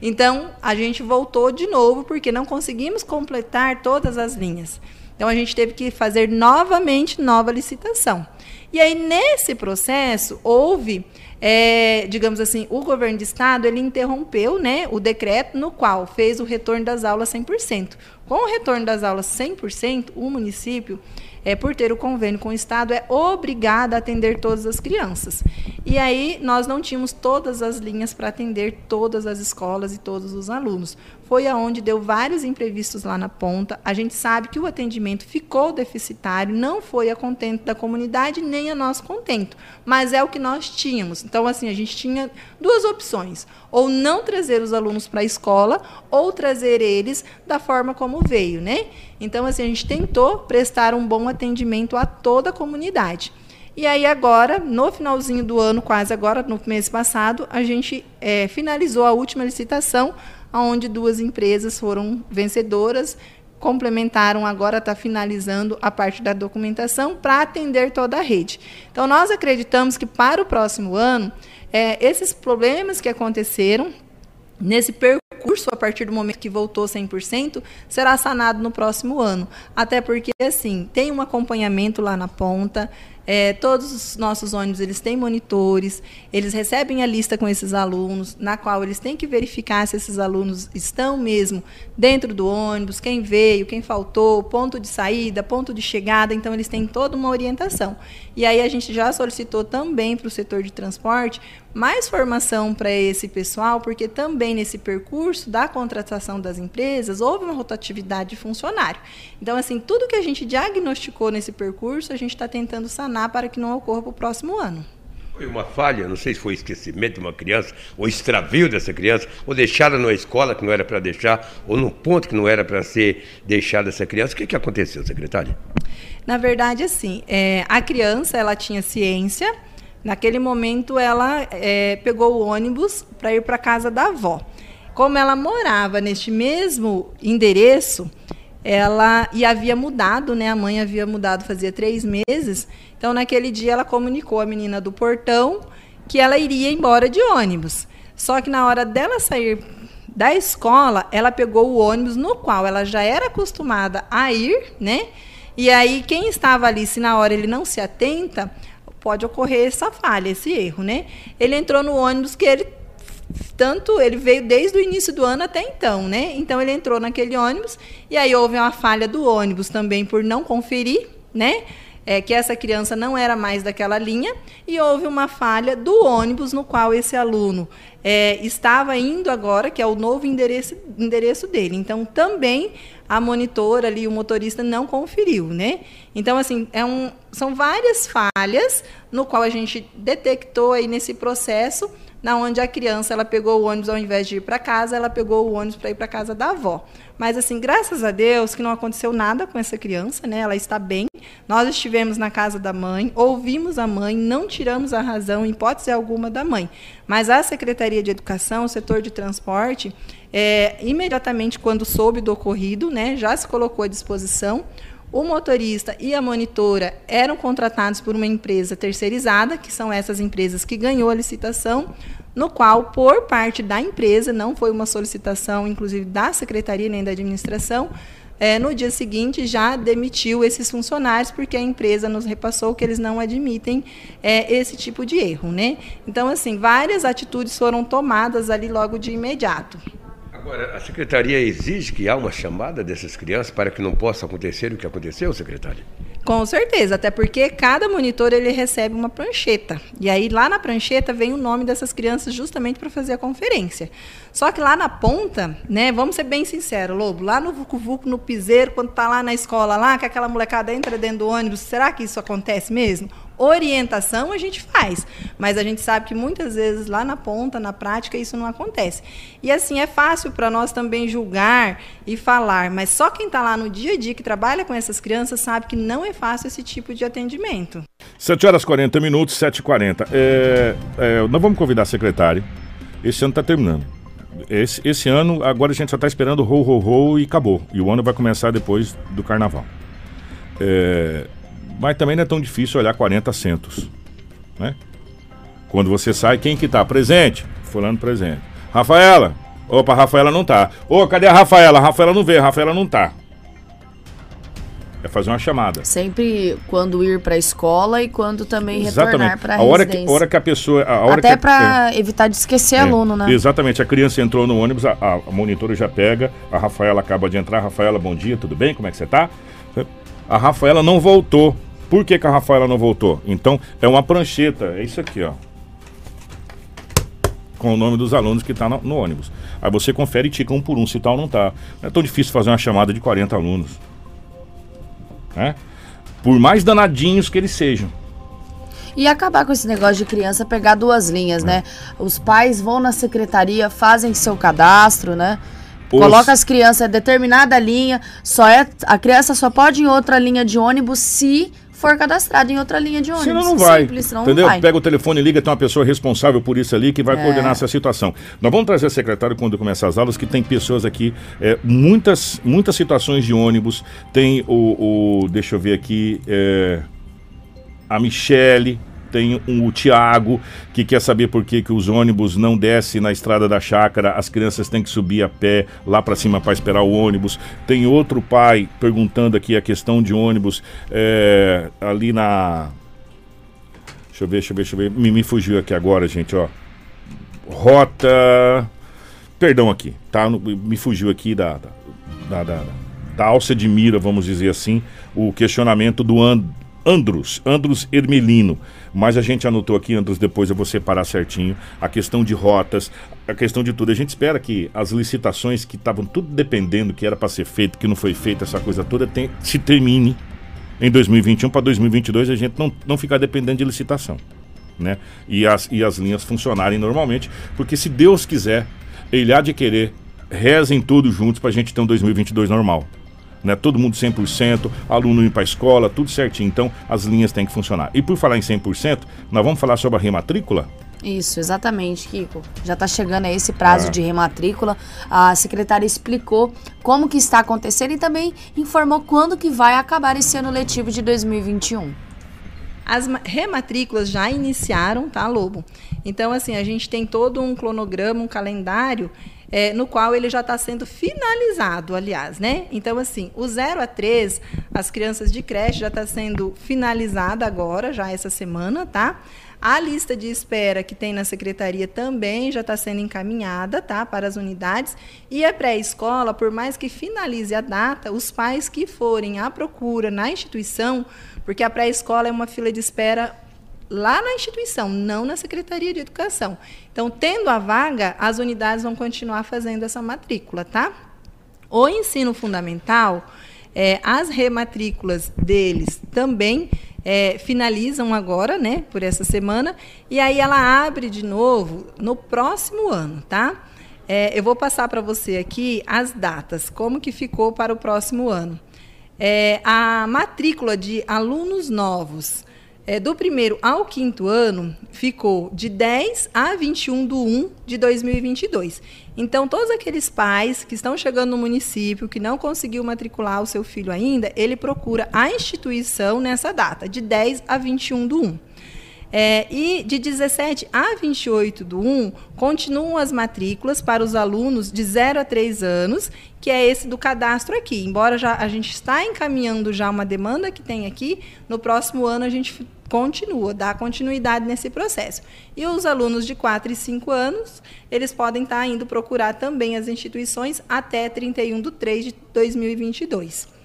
Então, a gente voltou de novo, porque não conseguimos completar todas as linhas. Então a gente teve que fazer novamente nova licitação. E aí nesse processo houve, é, digamos assim, o governo de estado ele interrompeu, né, o decreto no qual fez o retorno das aulas 100%. Com o retorno das aulas 100%, o município é, por ter o convênio com o Estado, é obrigado a atender todas as crianças. E aí nós não tínhamos todas as linhas para atender todas as escolas e todos os alunos. Foi aonde deu vários imprevistos lá na ponta. A gente sabe que o atendimento ficou deficitário, não foi a contento da comunidade nem a nosso contento, mas é o que nós tínhamos. Então, assim, a gente tinha duas opções: ou não trazer os alunos para a escola, ou trazer eles da forma como veio, né? Então, assim, a gente tentou prestar um bom atendimento a toda a comunidade. E aí agora, no finalzinho do ano, quase agora, no mês passado, a gente é, finalizou a última licitação, onde duas empresas foram vencedoras, complementaram, agora está finalizando a parte da documentação para atender toda a rede. Então, nós acreditamos que para o próximo ano, é, esses problemas que aconteceram nesse percurso, a partir do momento que voltou 100%, será sanado no próximo ano. Até porque, assim, tem um acompanhamento lá na ponta, É, todos os nossos ônibus eles têm monitores, eles recebem a lista com esses alunos, na qual eles têm que verificar se esses alunos estão mesmo dentro do ônibus, quem veio, quem faltou, ponto de saída, ponto de chegada. Então eles têm toda uma orientação. E aí a gente já solicitou também para o setor de transporte mais formação para esse pessoal, porque também nesse percurso da contratação das empresas houve uma rotatividade de funcionário. Então, assim, tudo que a gente diagnosticou nesse percurso, a gente está tentando sanar para que não ocorra para o próximo ano. Foi uma falha, não sei se foi esquecimento de uma criança, ou extravio dessa criança, ou deixada numa escola que não era para deixar, ou num ponto que não era para ser deixada essa criança. O que, que aconteceu, secretária? Na verdade, assim, é, a criança ela tinha ciência Naquele momento, ela é, pegou o ônibus para ir para casa da avó. Como ela morava neste mesmo endereço, ela e havia mudado, né? A mãe havia mudado fazia três meses. Então, naquele dia, ela comunicou à menina do portão que ela iria embora de ônibus. Só que na hora dela sair da escola, ela pegou o ônibus no qual ela já era acostumada a ir, né? E aí, quem estava ali, se na hora ele não se atenta, pode ocorrer essa falha, esse erro, né? Ele entrou no ônibus que ele tanto ele veio desde o início do ano até então, né? Então ele entrou naquele ônibus e aí houve uma falha do ônibus também por não conferir, né? É, que essa criança não era mais daquela linha e houve uma falha do ônibus no qual esse aluno é, estava indo agora, que é o novo endereço, endereço dele. Então também a monitora ali, o motorista não conferiu, né? Então, assim, é um, são várias falhas no qual a gente detectou aí nesse processo, na onde a criança ela pegou o ônibus ao invés de ir para casa, ela pegou o ônibus para ir para casa da avó. Mas assim, graças a Deus que não aconteceu nada com essa criança, né? Ela está bem. Nós estivemos na casa da mãe, ouvimos a mãe, não tiramos a razão, hipótese alguma da mãe. Mas a Secretaria de Educação, o setor de transporte, é, imediatamente quando soube do ocorrido, né, já se colocou à disposição. O motorista e a monitora eram contratados por uma empresa terceirizada, que são essas empresas que ganhou a licitação, no qual, por parte da empresa, não foi uma solicitação, inclusive da secretaria nem da administração, é, no dia seguinte já demitiu esses funcionários, porque a empresa nos repassou que eles não admitem é, esse tipo de erro. Né? Então, assim, várias atitudes foram tomadas ali logo de imediato. Agora, a secretaria exige que há uma chamada dessas crianças para que não possa acontecer o que aconteceu, secretária? Com certeza, até porque cada monitor ele recebe uma prancheta. E aí lá na prancheta vem o nome dessas crianças justamente para fazer a conferência. Só que lá na ponta, né, vamos ser bem sinceros, Lobo, lá no Vucu Vucu, no piseiro, quando tá lá na escola lá, que aquela molecada entra dentro do ônibus, será que isso acontece mesmo? orientação a gente faz, mas a gente sabe que muitas vezes lá na ponta, na prática, isso não acontece. E assim é fácil para nós também julgar e falar, mas só quem está lá no dia a dia que trabalha com essas crianças sabe que não é fácil esse tipo de atendimento. 7 horas 40 minutos, 7h40. É, é, nós vamos convidar a secretária. Esse ano está terminando. Esse, esse ano, agora a gente só está esperando ho, ho, ho e acabou. E o ano vai começar depois do carnaval. É, mas também não é tão difícil olhar 40 centos, né? Quando você sai, quem que tá? Presente? Fulano presente. Rafaela? Opa, Rafaela não tá. Ô, cadê a Rafaela? A Rafaela não a Rafaela não tá. É fazer uma chamada. Sempre quando ir para a escola e quando também exatamente. retornar para a hora que a hora que a pessoa, a hora até para é, evitar de esquecer é, aluno, né? Exatamente. A criança entrou no ônibus, a, a monitora já pega, a Rafaela acaba de entrar. Rafaela, bom dia, tudo bem? Como é que você tá? A Rafaela não voltou. Por que, que a Rafaela não voltou? Então, é uma prancheta, é isso aqui, ó. Com o nome dos alunos que está no, no, ônibus. Aí você confere e tica um por um, se tal não tá. Não é tão difícil fazer uma chamada de 40 alunos. Né? Por mais danadinhos que eles sejam. E acabar com esse negócio de criança pegar duas linhas, é. né? Os pais vão na secretaria, fazem seu cadastro, né? Os... Coloca as crianças em determinada linha, só é a criança só pode ir em outra linha de ônibus se for cadastrado em outra linha de ônibus. Senão não vai. Simples, senão entendeu? Não vai. Pega o telefone e liga, tem uma pessoa responsável por isso ali que vai é. coordenar essa situação. Nós vamos trazer a secretária quando começar as aulas, que tem pessoas aqui, é, muitas, muitas situações de ônibus. Tem o, o deixa eu ver aqui, é, a Michele, tem um, o Tiago, que quer saber por que, que os ônibus não descem na estrada da chácara, as crianças têm que subir a pé lá para cima para esperar o ônibus. Tem outro pai perguntando aqui a questão de ônibus é, ali na Deixa eu ver, deixa eu ver, deixa eu ver. Me, me fugiu aqui agora, gente, ó. Rota. Perdão aqui, tá? Me fugiu aqui da, da, da, da, da alça de mira, vamos dizer assim, o questionamento do And, Andros, Andros Ermelino. Mas a gente anotou aqui, Andros, depois eu vou separar certinho a questão de rotas, a questão de tudo. A gente espera que as licitações que estavam tudo dependendo, que era para ser feito, que não foi feito, essa coisa toda, tem, se termine em 2021 para 2022 a gente não, não ficar dependendo de licitação. Né? E, as, e as linhas funcionarem normalmente, porque se Deus quiser, Ele há de querer, rezem todos juntos para a gente ter um 2022 normal. Né? Todo mundo 100%, aluno ir para a escola, tudo certinho. Então as linhas têm que funcionar. E por falar em 100%, nós vamos falar sobre a rematrícula? Isso, exatamente, Kiko. Já está chegando aí esse prazo Ah. de rematrícula. A secretária explicou como que está acontecendo e também informou quando que vai acabar esse ano letivo de 2021. As ma- rematrículas já iniciaram, tá, Lobo? Então, assim, a gente tem todo um cronograma, um calendário, eh, no qual ele já está sendo finalizado, aliás, né? Então, assim, o 0 a 3, as crianças de creche já está sendo finalizada agora, já essa semana, tá? A lista de espera que tem na secretaria também já está sendo encaminhada, tá, para as unidades. E a pré-escola, por mais que finalize a data, os pais que forem à procura na instituição, porque a pré-escola é uma fila de espera lá na instituição, não na Secretaria de Educação. Então, tendo a vaga, as unidades vão continuar fazendo essa matrícula, tá? O ensino fundamental, eh, as rematrículas deles também eh, finalizam agora, né, por essa semana, e aí ela abre de novo no próximo ano, tá? Eh, eu vou passar para você aqui as datas, como que ficou para o próximo ano. Eh, a matrícula de alunos novos é, do primeiro ao quinto ano ficou de 10 a 21 de 1 de 2022. Então, todos aqueles pais que estão chegando no município, que não conseguiu matricular o seu filho ainda, ele procura a instituição nessa data, de 10 a 21 do 1. É, e de 17 a 28 do 1, continuam as matrículas para os alunos de 0 a 3 anos, que é esse do cadastro aqui. Embora já, a gente está encaminhando já uma demanda que tem aqui, no próximo ano a gente continua, dá continuidade nesse processo. E os alunos de 4 e 5 anos, eles podem estar indo procurar também as instituições até 31 de 3 de 2022.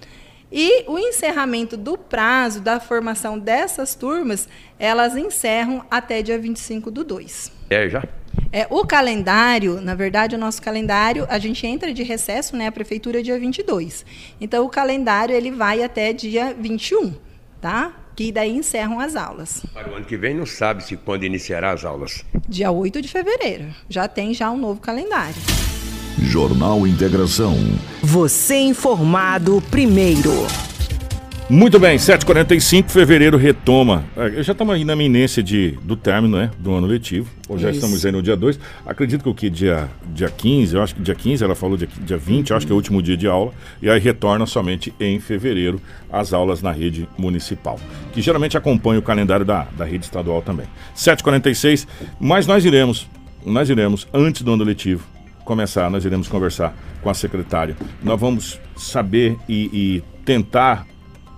E o encerramento do prazo da formação dessas turmas, elas encerram até dia 25 do 2. É, já? É, o calendário, na verdade, o nosso calendário, a gente entra de recesso, né, a prefeitura dia 22. Então o calendário ele vai até dia 21, tá? Que daí encerram as aulas. Para o ano que vem não sabe se quando iniciará as aulas. Dia 8 de fevereiro. Já tem já um novo calendário. Jornal Integração. Você informado primeiro. Muito bem, 7h45, fevereiro retoma. É, Já estamos aí na iminência de, do término né, do ano letivo. Ou já Isso. estamos aí no dia 2. Acredito que o que? Dia, dia 15, eu acho que dia 15, ela falou dia, dia 20, eu acho que é o último dia de aula. E aí retorna somente em fevereiro as aulas na rede municipal. Que geralmente acompanha o calendário da, da rede estadual também. 7h46, mas nós iremos, nós iremos, antes do ano letivo, começar, nós iremos conversar com a secretária. Nós vamos saber e, e tentar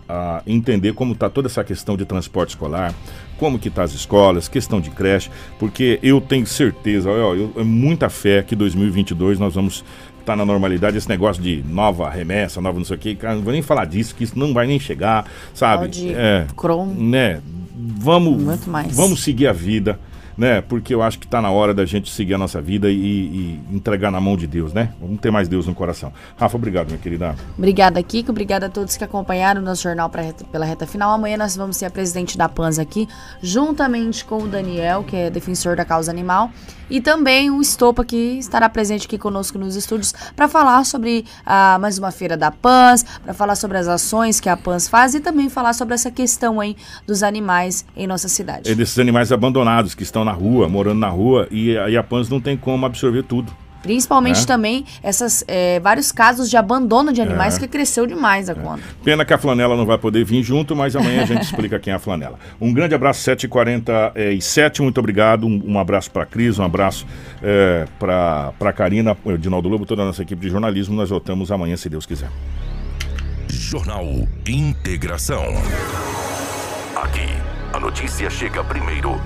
ah, entender como está toda essa questão de transporte escolar, como que está as escolas, questão de creche, porque eu tenho certeza, ó, eu, é muita fé que 2022 nós vamos estar na normalidade, esse negócio de nova remessa, nova não sei o que, cara, não vou nem falar disso, que isso não vai nem chegar, sabe? Audi, é, Cron. né? Vamos, Muito mais. vamos seguir a vida, né? Porque eu acho que está na hora da gente seguir a nossa vida e, e entregar na mão de Deus, né? Vamos ter mais Deus no coração. Rafa, obrigado, minha querida. Obrigada, Kiko. Obrigada a todos que acompanharam o nosso jornal pela reta final. Amanhã nós vamos ter a presidente da PANS aqui, juntamente com o Daniel, que é defensor da causa animal, e também o Estopa, que estará presente aqui conosco nos estúdios para falar sobre ah, mais uma feira da PANS, para falar sobre as ações que a PANS faz e também falar sobre essa questão aí dos animais em nossa cidade. É desses animais abandonados que estão na rua, morando na rua, e aí a PANS não tem como absorver tudo. Principalmente É. também essas eh, vários casos de abandono de animais É. que cresceu demais a conta. Pena que a flanela não vai poder vir junto, mas amanhã a gente explica quem é a flanela. Um grande abraço, 7h47, muito obrigado. Um, um abraço para Cris, um abraço é, para a Karina, o Dinaldo Lobo, toda a nossa equipe de jornalismo. Nós voltamos amanhã, se Deus quiser. Jornal Integração. Aqui, A notícia chega primeiro